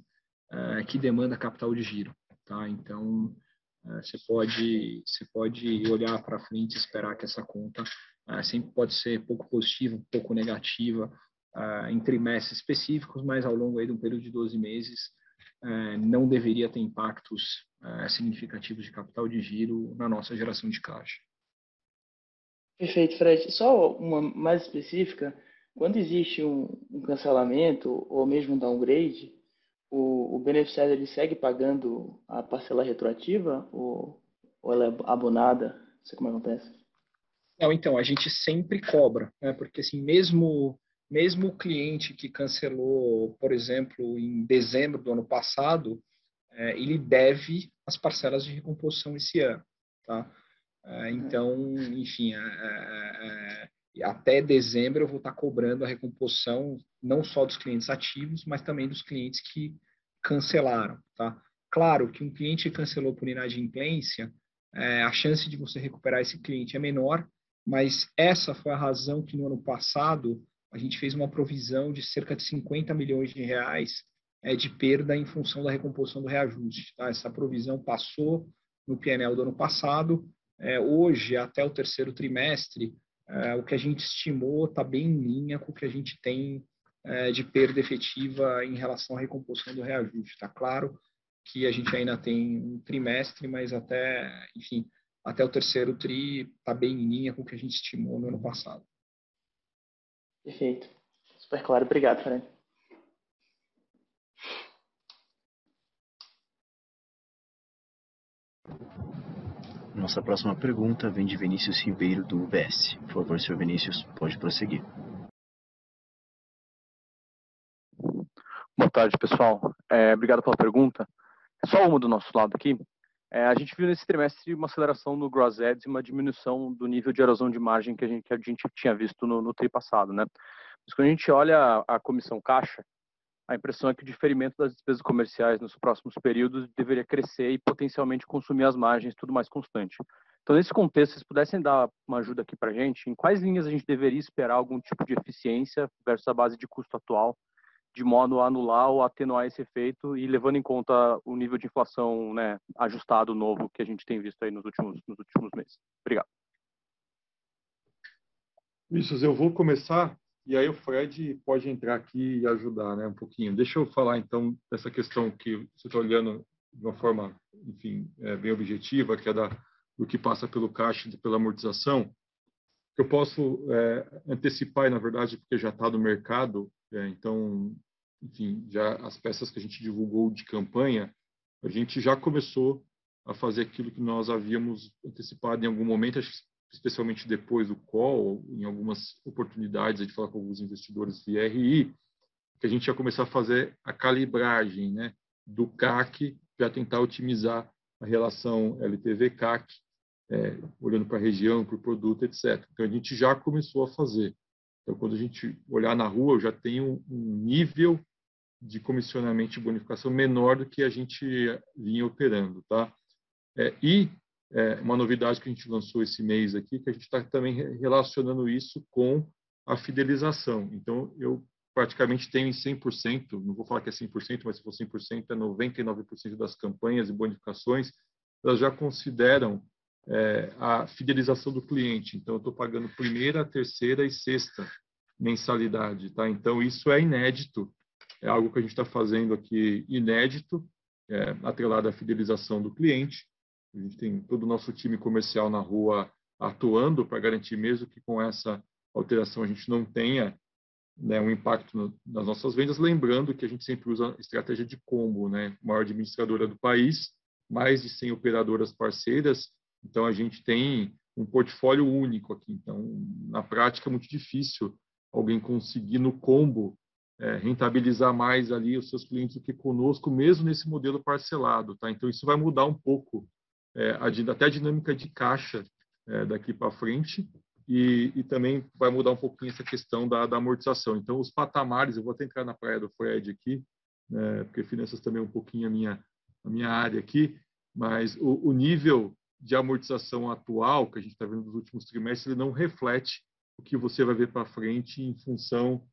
uh, que demanda capital de giro, tá? Então você pode você pode olhar para frente e esperar que essa conta uh, sempre pode ser pouco positiva, pouco negativa em trimestres específicos, mas ao longo aí de um período de 12 meses não deveria ter impactos significativos de capital de giro na nossa geração de caixa. Perfeito, Fred. Só uma mais específica. Quando existe um, um cancelamento ou mesmo um downgrade, o, o, beneficiário ele segue pagando a parcela retroativa ou, ou ela é abonada? Não sei como acontece. Não, então, a gente sempre cobra, né? porque assim, mesmo, mesmo o cliente que cancelou, por exemplo, em dezembro do ano passado, é, ele deve as parcelas de recomposição esse ano. Tá? É, então, enfim, é, é, é até dezembro eu vou estar cobrando a recomposição não só dos clientes ativos, mas também dos clientes que cancelaram, tá? Claro que um cliente cancelou por inadimplência, é, a chance de você recuperar esse cliente é menor, mas essa foi a razão que no ano passado a gente fez uma provisão de cerca de 50 milhões de reais é, de perda em função da recomposição do reajuste. Tá? Essa provisão passou no PNL do ano passado. É, hoje, até o terceiro trimestre, é, o que a gente estimou está bem em linha com o que a gente tem é, de perda efetiva em relação à recomposição do reajuste. Está claro que a gente ainda tem um trimestre, mas até, enfim, até o terceiro tri está bem em linha com o que a gente estimou no ano passado. Perfeito. Super claro. Obrigado, Fred. Nossa próxima pergunta vem de Vinícius Ribeiro, do UBS. Por favor, senhor Vinícius, pode prosseguir. Boa tarde, pessoal. É, obrigado pela pergunta. Só uma do nosso lado aqui. É, a gente viu nesse trimestre uma aceleração no gross ads e uma diminuição do nível de erosão de margem que a gente, que a gente tinha visto no, no tri passado, né? Mas quando a gente olha a, a comissão caixa, a impressão é que o diferimento das despesas comerciais nos próximos períodos deveria crescer e potencialmente consumir as margens tudo mais constante. Então, nesse contexto, vocês pudessem dar uma ajuda aqui para a gente, em quais linhas a gente deveria esperar algum tipo de eficiência versus a base de custo atual de modo a anular ou atenuar esse efeito e levando em conta o nível de inflação né, ajustado novo que a gente tem visto aí nos últimos, nos últimos meses. Obrigado. Vinícius, eu vou começar e aí o Fred pode entrar aqui e ajudar né, um pouquinho. Deixa eu falar então dessa questão que você está olhando de uma forma, enfim, é, bem objetiva, que é da, do que passa pelo caixa e pela amortização. Eu posso é, antecipar, na verdade, porque já está no mercado, é, então enfim, já as peças que a gente divulgou de campanha, a gente já começou a fazer aquilo que nós havíamos antecipado em algum momento, especialmente depois do call, em algumas oportunidades, gente falar com alguns investidores de RI, que a gente ia começar a fazer a calibragem né, do CAC para tentar otimizar a relação LTV-CAC, é, olhando para a região, para o produto, etc. Então, a gente já começou a fazer. Então, quando a gente olhar na rua, eu já tenho um nível de comissionamento e bonificação menor do que a gente vinha operando, tá? É, e é, uma novidade que a gente lançou esse mês aqui, que a gente está também relacionando isso com a fidelização. Então, eu praticamente tenho em 100%, não vou falar que é 100%, mas se for 100%, é 99% das campanhas e bonificações, elas já consideram é, a fidelização do cliente. Então, eu estou pagando primeira, terceira e sexta mensalidade, tá? Então, isso é inédito é algo que a gente está fazendo aqui inédito, é, atrelado à fidelização do cliente. A gente tem todo o nosso time comercial na rua atuando para garantir mesmo que com essa alteração a gente não tenha né, um impacto no, nas nossas vendas, lembrando que a gente sempre usa a estratégia de combo, né, maior administradora do país, mais de 100 operadoras parceiras, então a gente tem um portfólio único aqui. Então, na prática, é muito difícil alguém conseguir no combo é, rentabilizar mais ali os seus clientes do que conosco, mesmo nesse modelo parcelado, tá? Então isso vai mudar um pouco é, a, até a dinâmica de caixa é, daqui para frente e, e, também vai mudar um pouquinho essa questão da, da, amortização. Então os patamares, eu vou até entrar na praia do Fred aqui, né, porque finanças também é um pouquinho a minha a minha área aqui, mas o, o nível de amortização atual que a gente está vendo nos últimos trimestres, ele não reflete o que você vai ver para frente em função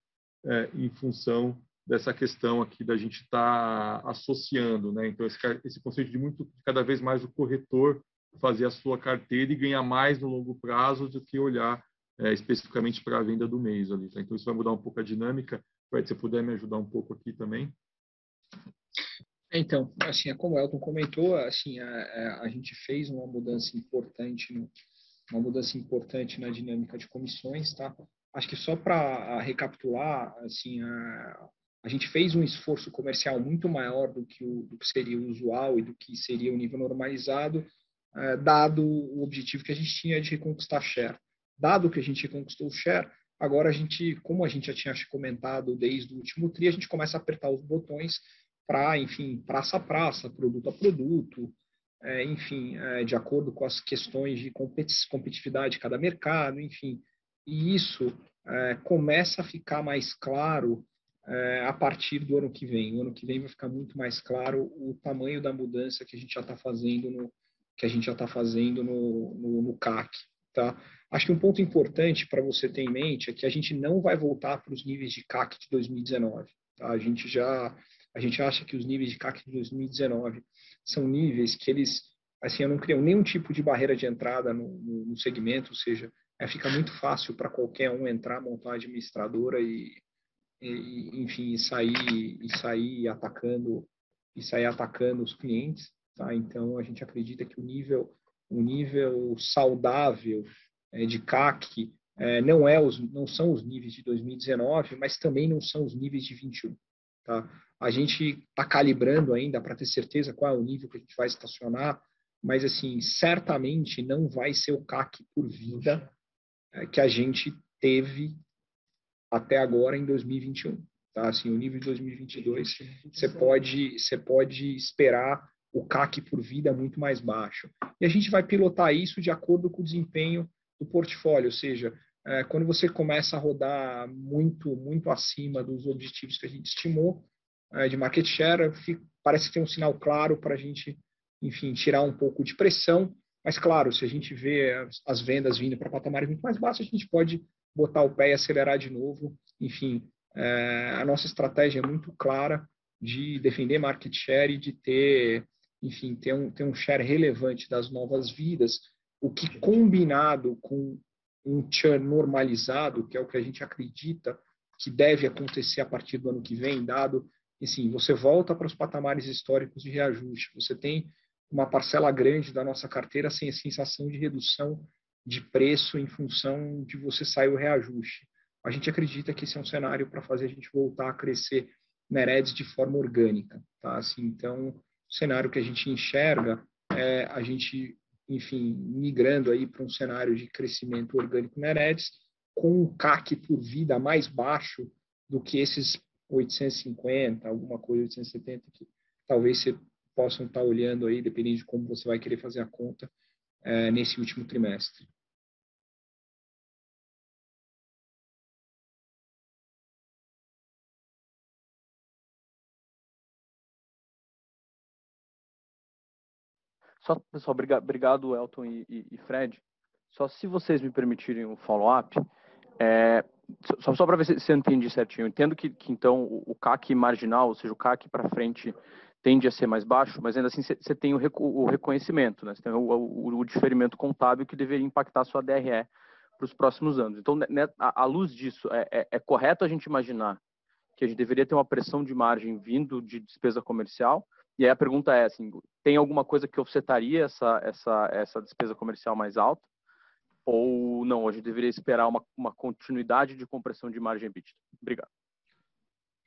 é, em função dessa questão aqui da gente estar tá associando, né? Então esse, esse conceito de muito cada vez mais o corretor fazer a sua carteira e ganhar mais no longo prazo do que olhar é, especificamente para a venda do mês ali. Tá? Então isso vai mudar um pouco a dinâmica. Fred, se puder me ajudar um pouco aqui também. Então, assim, é como o Elton comentou, assim, a, a, a gente fez uma mudança importante, no, uma mudança importante na dinâmica de comissões, tá? acho que só para recapitular, assim, a, a gente fez um esforço comercial muito maior do que, o, do que seria o usual e do que seria o nível normalizado, é, dado o objetivo que a gente tinha de reconquistar share. Dado que a gente conquistou o share, agora a gente, como a gente já tinha comentado desde o último tri, a gente começa a apertar os botões para, enfim, praça a praça, produto a produto, é, enfim, é, de acordo com as questões de competitividade de cada mercado, enfim, e isso é, começa a ficar mais claro é, a partir do ano que vem. O ano que vem vai ficar muito mais claro o tamanho da mudança que a gente já está fazendo no que a gente já está fazendo no, no, no CAC, tá? Acho que um ponto importante para você ter em mente é que a gente não vai voltar para os níveis de CAC de 2019. Tá? A gente já a gente acha que os níveis de CAC de 2019 são níveis que eles assim, eu não criam nenhum tipo de barreira de entrada no, no, no segmento, ou seja, é, fica muito fácil para qualquer um entrar, montar a administradora e, e, enfim, sair e sair atacando e sair atacando os clientes, tá? Então a gente acredita que o nível o nível saudável é, de CAC é, não é os não são os níveis de 2019, mas também não são os níveis de 21, tá? A gente está calibrando ainda para ter certeza qual é o nível que a gente vai estacionar mas assim, certamente não vai ser o CAC por vida é, que a gente teve até agora em 2021. Tá? Assim, o nível de 2022, você pode, você pode esperar o CAC por vida muito mais baixo. E a gente vai pilotar isso de acordo com o desempenho do portfólio, ou seja, é, quando você começa a rodar muito, muito acima dos objetivos que a gente estimou é, de market share, fica, parece ter um sinal claro para a gente, enfim, tirar um pouco de pressão. Mas, claro, se a gente vê as, as vendas vindo para patamares muito mais baixos, a gente pode botar o pé e acelerar de novo. Enfim, é, a nossa estratégia é muito clara de defender market share e de ter, enfim, ter um, ter um share relevante das novas vidas, o que combinado com um churn normalizado, que é o que a gente acredita que deve acontecer a partir do ano que vem, dado, assim, você volta para os patamares históricos de reajuste, você tem uma parcela grande da nossa carteira sem a sensação de redução de preço em função de você sair o reajuste. A gente acredita que esse é um cenário para fazer a gente voltar a crescer Neredes de forma orgânica, tá? Assim, então, o cenário que a gente enxerga é a gente enfim, migrando aí para um cenário de crescimento orgânico na Eredes, com um CAC por vida mais baixo do que esses 850, alguma coisa 870 que talvez você possam estar olhando aí, dependendo de como você vai querer fazer a conta é, nesse último trimestre. Só, pessoal, obrigado, obrigado Elton e, e, e, Fred. Só se vocês me permitirem um follow-up, é, só, só para ver se, se eu entendi certinho. Eu entendo que, que então o, o, CAC marginal, ou seja, o CAC para frente, tende a ser mais baixo, mas ainda assim você tem o, o, reconhecimento, né? Você tem o, o, diferimento contábil que deveria impactar a sua DRE para os próximos anos. Então, né, né, à luz disso, é, é, é correto a gente imaginar que a gente deveria ter uma pressão de margem vindo de despesa comercial, e aí a pergunta é assim, tem alguma coisa que offsetaria essa, essa, essa despesa comercial mais alta? Ou não, a gente deveria esperar uma, uma continuidade de compressão de margem EBITDA? Obrigado.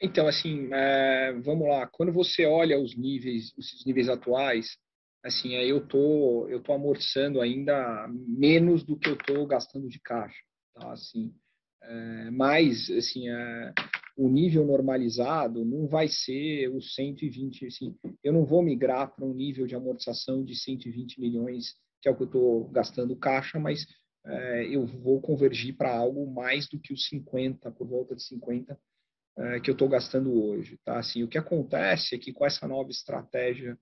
Então, assim, é, vamos lá. Quando você olha os níveis, os níveis atuais, assim, eu tô, eu tô amorçando ainda menos do que eu tô gastando de caixa, tá? Assim, é, mas, assim, é, o nível normalizado não vai ser os 120, assim, eu não vou migrar para um nível de amortização de 120 milhões, que é o que eu estou gastando caixa, mas é, eu vou convergir para algo mais do que os 50, por volta de 50, é, que eu estou gastando hoje. Tá? Assim, o que acontece é que com essa nova estratégia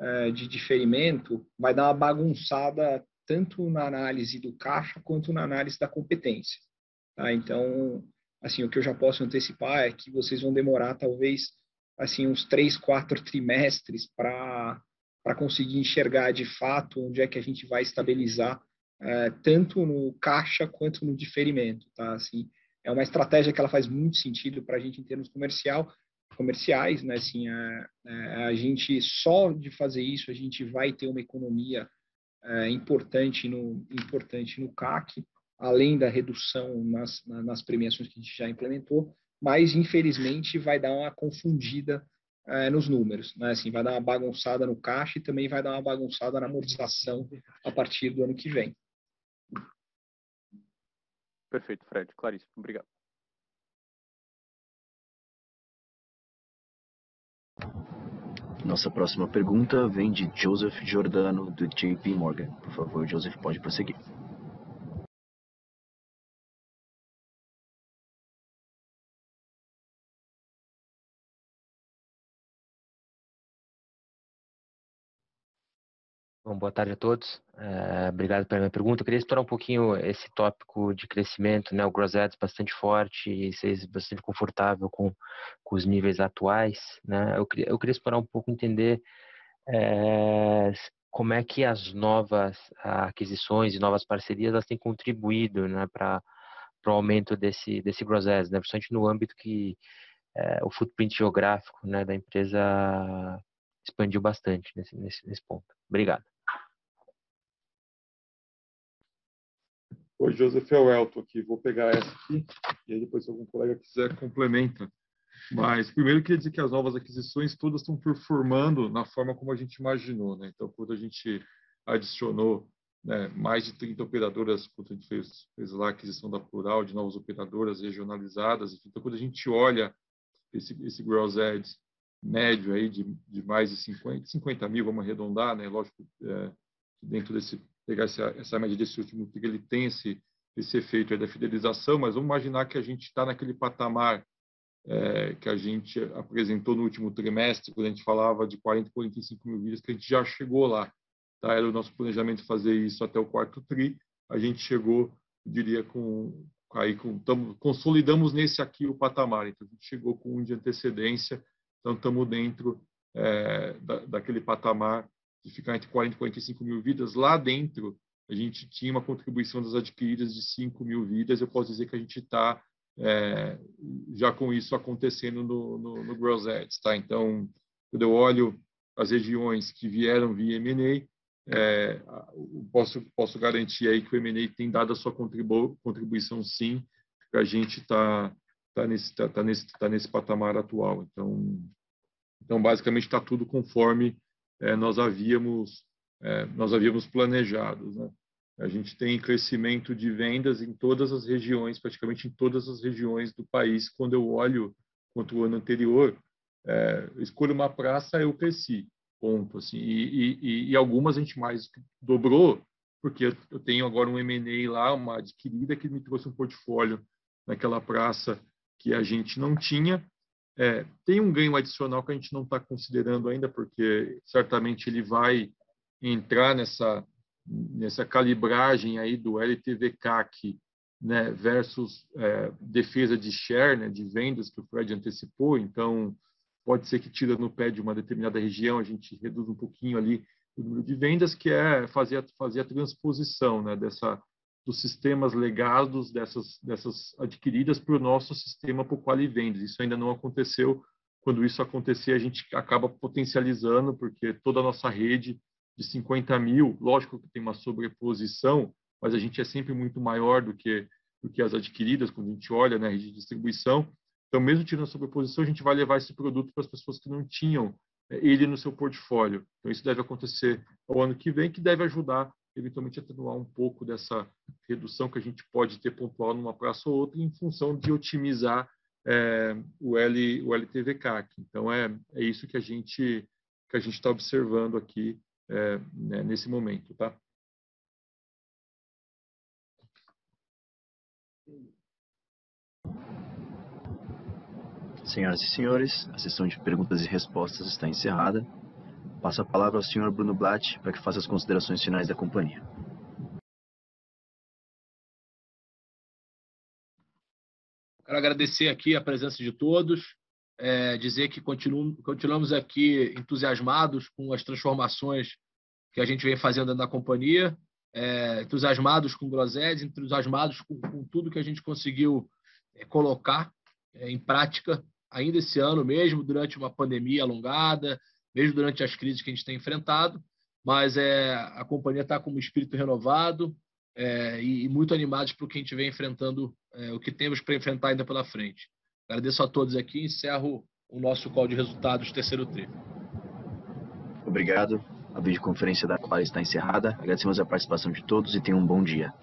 é, de diferimento, vai dar uma bagunçada tanto na análise do caixa quanto na análise da competência. Tá? Então, assim, o que eu já posso antecipar é que vocês vão demorar talvez assim uns três, quatro trimestres para para conseguir enxergar de fato onde é que a gente vai estabilizar é, tanto no caixa quanto no diferimento, tá? Assim, é uma estratégia que ela faz muito sentido para a gente em termos comercial, comerciais, né? Assim, a, é, é, a gente só de fazer isso a gente vai ter uma economia é, importante no importante no CAC além da redução nas, nas premiações que a gente já implementou, mas infelizmente vai dar uma confundida é, nos números, né? Assim, vai dar uma bagunçada no caixa e também vai dar uma bagunçada na amortização a partir do ano que vem. Perfeito, Fred, claríssimo, obrigado. Nossa próxima pergunta vem de Joseph Giordano, do JP Morgan. Por favor, Joseph, pode prosseguir. Bom, boa tarde a todos. Uh, obrigado pela minha pergunta. Eu queria explorar um pouquinho esse tópico de crescimento, né? O Gross Ads bastante forte e vocês bastante confortável com, com os níveis atuais, né? Eu queria, eu queria explorar um pouco, entender é, como é que as novas aquisições e novas parcerias elas têm contribuído, né? Para o aumento desse, desse Gross Ads, né? Principalmente no âmbito que é, o footprint geográfico né, da empresa expandiu bastante nesse, nesse, nesse ponto. Obrigado. Oi, Joseph é Elton aqui. Vou pegar essa aqui e aí depois se algum colega quiser complementa. Mas primeiro queria dizer que as novas aquisições todas estão performando na forma como a gente imaginou, né? Então quando a gente adicionou né, mais de 30 operadoras, quando a gente fez, fez lá a aquisição da Plural, de novas operadoras regionalizadas. Então, quando a gente olha esse, esse gross ads médio aí de, de mais de 50, 50 mil, vamos arredondar, né? Lógico, é, dentro desse, pegar essa, essa média desse último que ele tem esse, esse efeito da fidelização, mas vamos imaginar que a gente está naquele patamar é, que a gente apresentou no último trimestre, quando a gente falava de 40, 45 mil vidas, que a gente já chegou lá. Tá? Era o nosso planejamento fazer isso até o quarto TRI. A gente chegou, diria, com. Aí com, tamo, consolidamos nesse aqui o patamar. Então, a gente chegou com um de antecedência. Então, estamos dentro é, da, daquele patamar de ficar entre 40 e 45 mil vidas. Lá dentro, a gente tinha uma contribuição das adquiridas de 5 mil vidas. Eu posso dizer que a gente está é, já com isso acontecendo no, no, no Gross Ads. Tá? Então, quando eu olho as regiões que vieram via M&A, é, posso, posso garantir aí que o M&A tem dado a sua contribu contribuição sim, para a gente estar tá, nesse, tá, tá, nesse, tá nesse patamar atual. Então, então basicamente está tudo conforme nós havíamos é, nós havíamos planejado. Né? A gente tem crescimento de vendas em todas as regiões, praticamente em todas as regiões do país. Quando eu olho quanto o ano anterior, é, escolho uma praça, eu cresci ponto assim e, e, e, algumas a gente mais dobrou porque eu tenho agora um M&A lá uma adquirida que me trouxe um portfólio naquela praça que a gente não tinha é, tem um ganho adicional que a gente não está considerando ainda porque certamente ele vai entrar nessa nessa calibragem aí do LTV CAC né, versus é, defesa de share, né, de vendas que o Fred antecipou. Então, pode ser que tira no pé de uma determinada região, a gente reduz um pouquinho ali o número de vendas, que é fazer a, fazer a transposição né, dessa, dos sistemas legados dessas, dessas adquiridas para o nosso sistema por quali vendas. Isso ainda não aconteceu. Quando isso acontecer, a gente acaba potencializando, porque toda a nossa rede de 50 mil, lógico que tem uma sobreposição, mas a gente é sempre muito maior do que, do que as adquiridas, quando a gente olha na né, rede de distribuição, então, mesmo tirando a sobreposição, a gente vai levar esse produto para as pessoas que não tinham é, ele no seu portfólio. Então, isso deve acontecer ao ano que vem, que deve ajudar, eventualmente, atenuar um pouco dessa redução que a gente pode ter pontual numa praça ou outra, em função de otimizar é, o, L, o. Então, é, é isso que a gente que a gente está observando aqui é, né, nesse momento, tá? Senhoras e senhores, a sessão de perguntas e respostas está encerrada. Passo a palavra ao senhor Bruno Blatt para que faça as considerações finais da companhia. Quero agradecer aqui a presença de todos, é, dizer que continuo, continuamos aqui entusiasmados com as transformações que a gente vem fazendo na companhia, é, entusiasmados com o Grosed, entusiasmados com, com, tudo que a gente conseguiu é, colocar é, em prática ainda esse ano mesmo, durante uma pandemia alongada, mesmo durante as crises que a gente tem enfrentado, mas é, a companhia está com um espírito renovado é, e, e, muito animados para o que a gente vem enfrentando, é, o que temos para enfrentar ainda pela frente. Agradeço a todos aqui e encerro o nosso call de resultados terceiro tri. Obrigado. A videoconferência da qual está encerrada. Agradecemos a participação de todos e tenham um bom dia.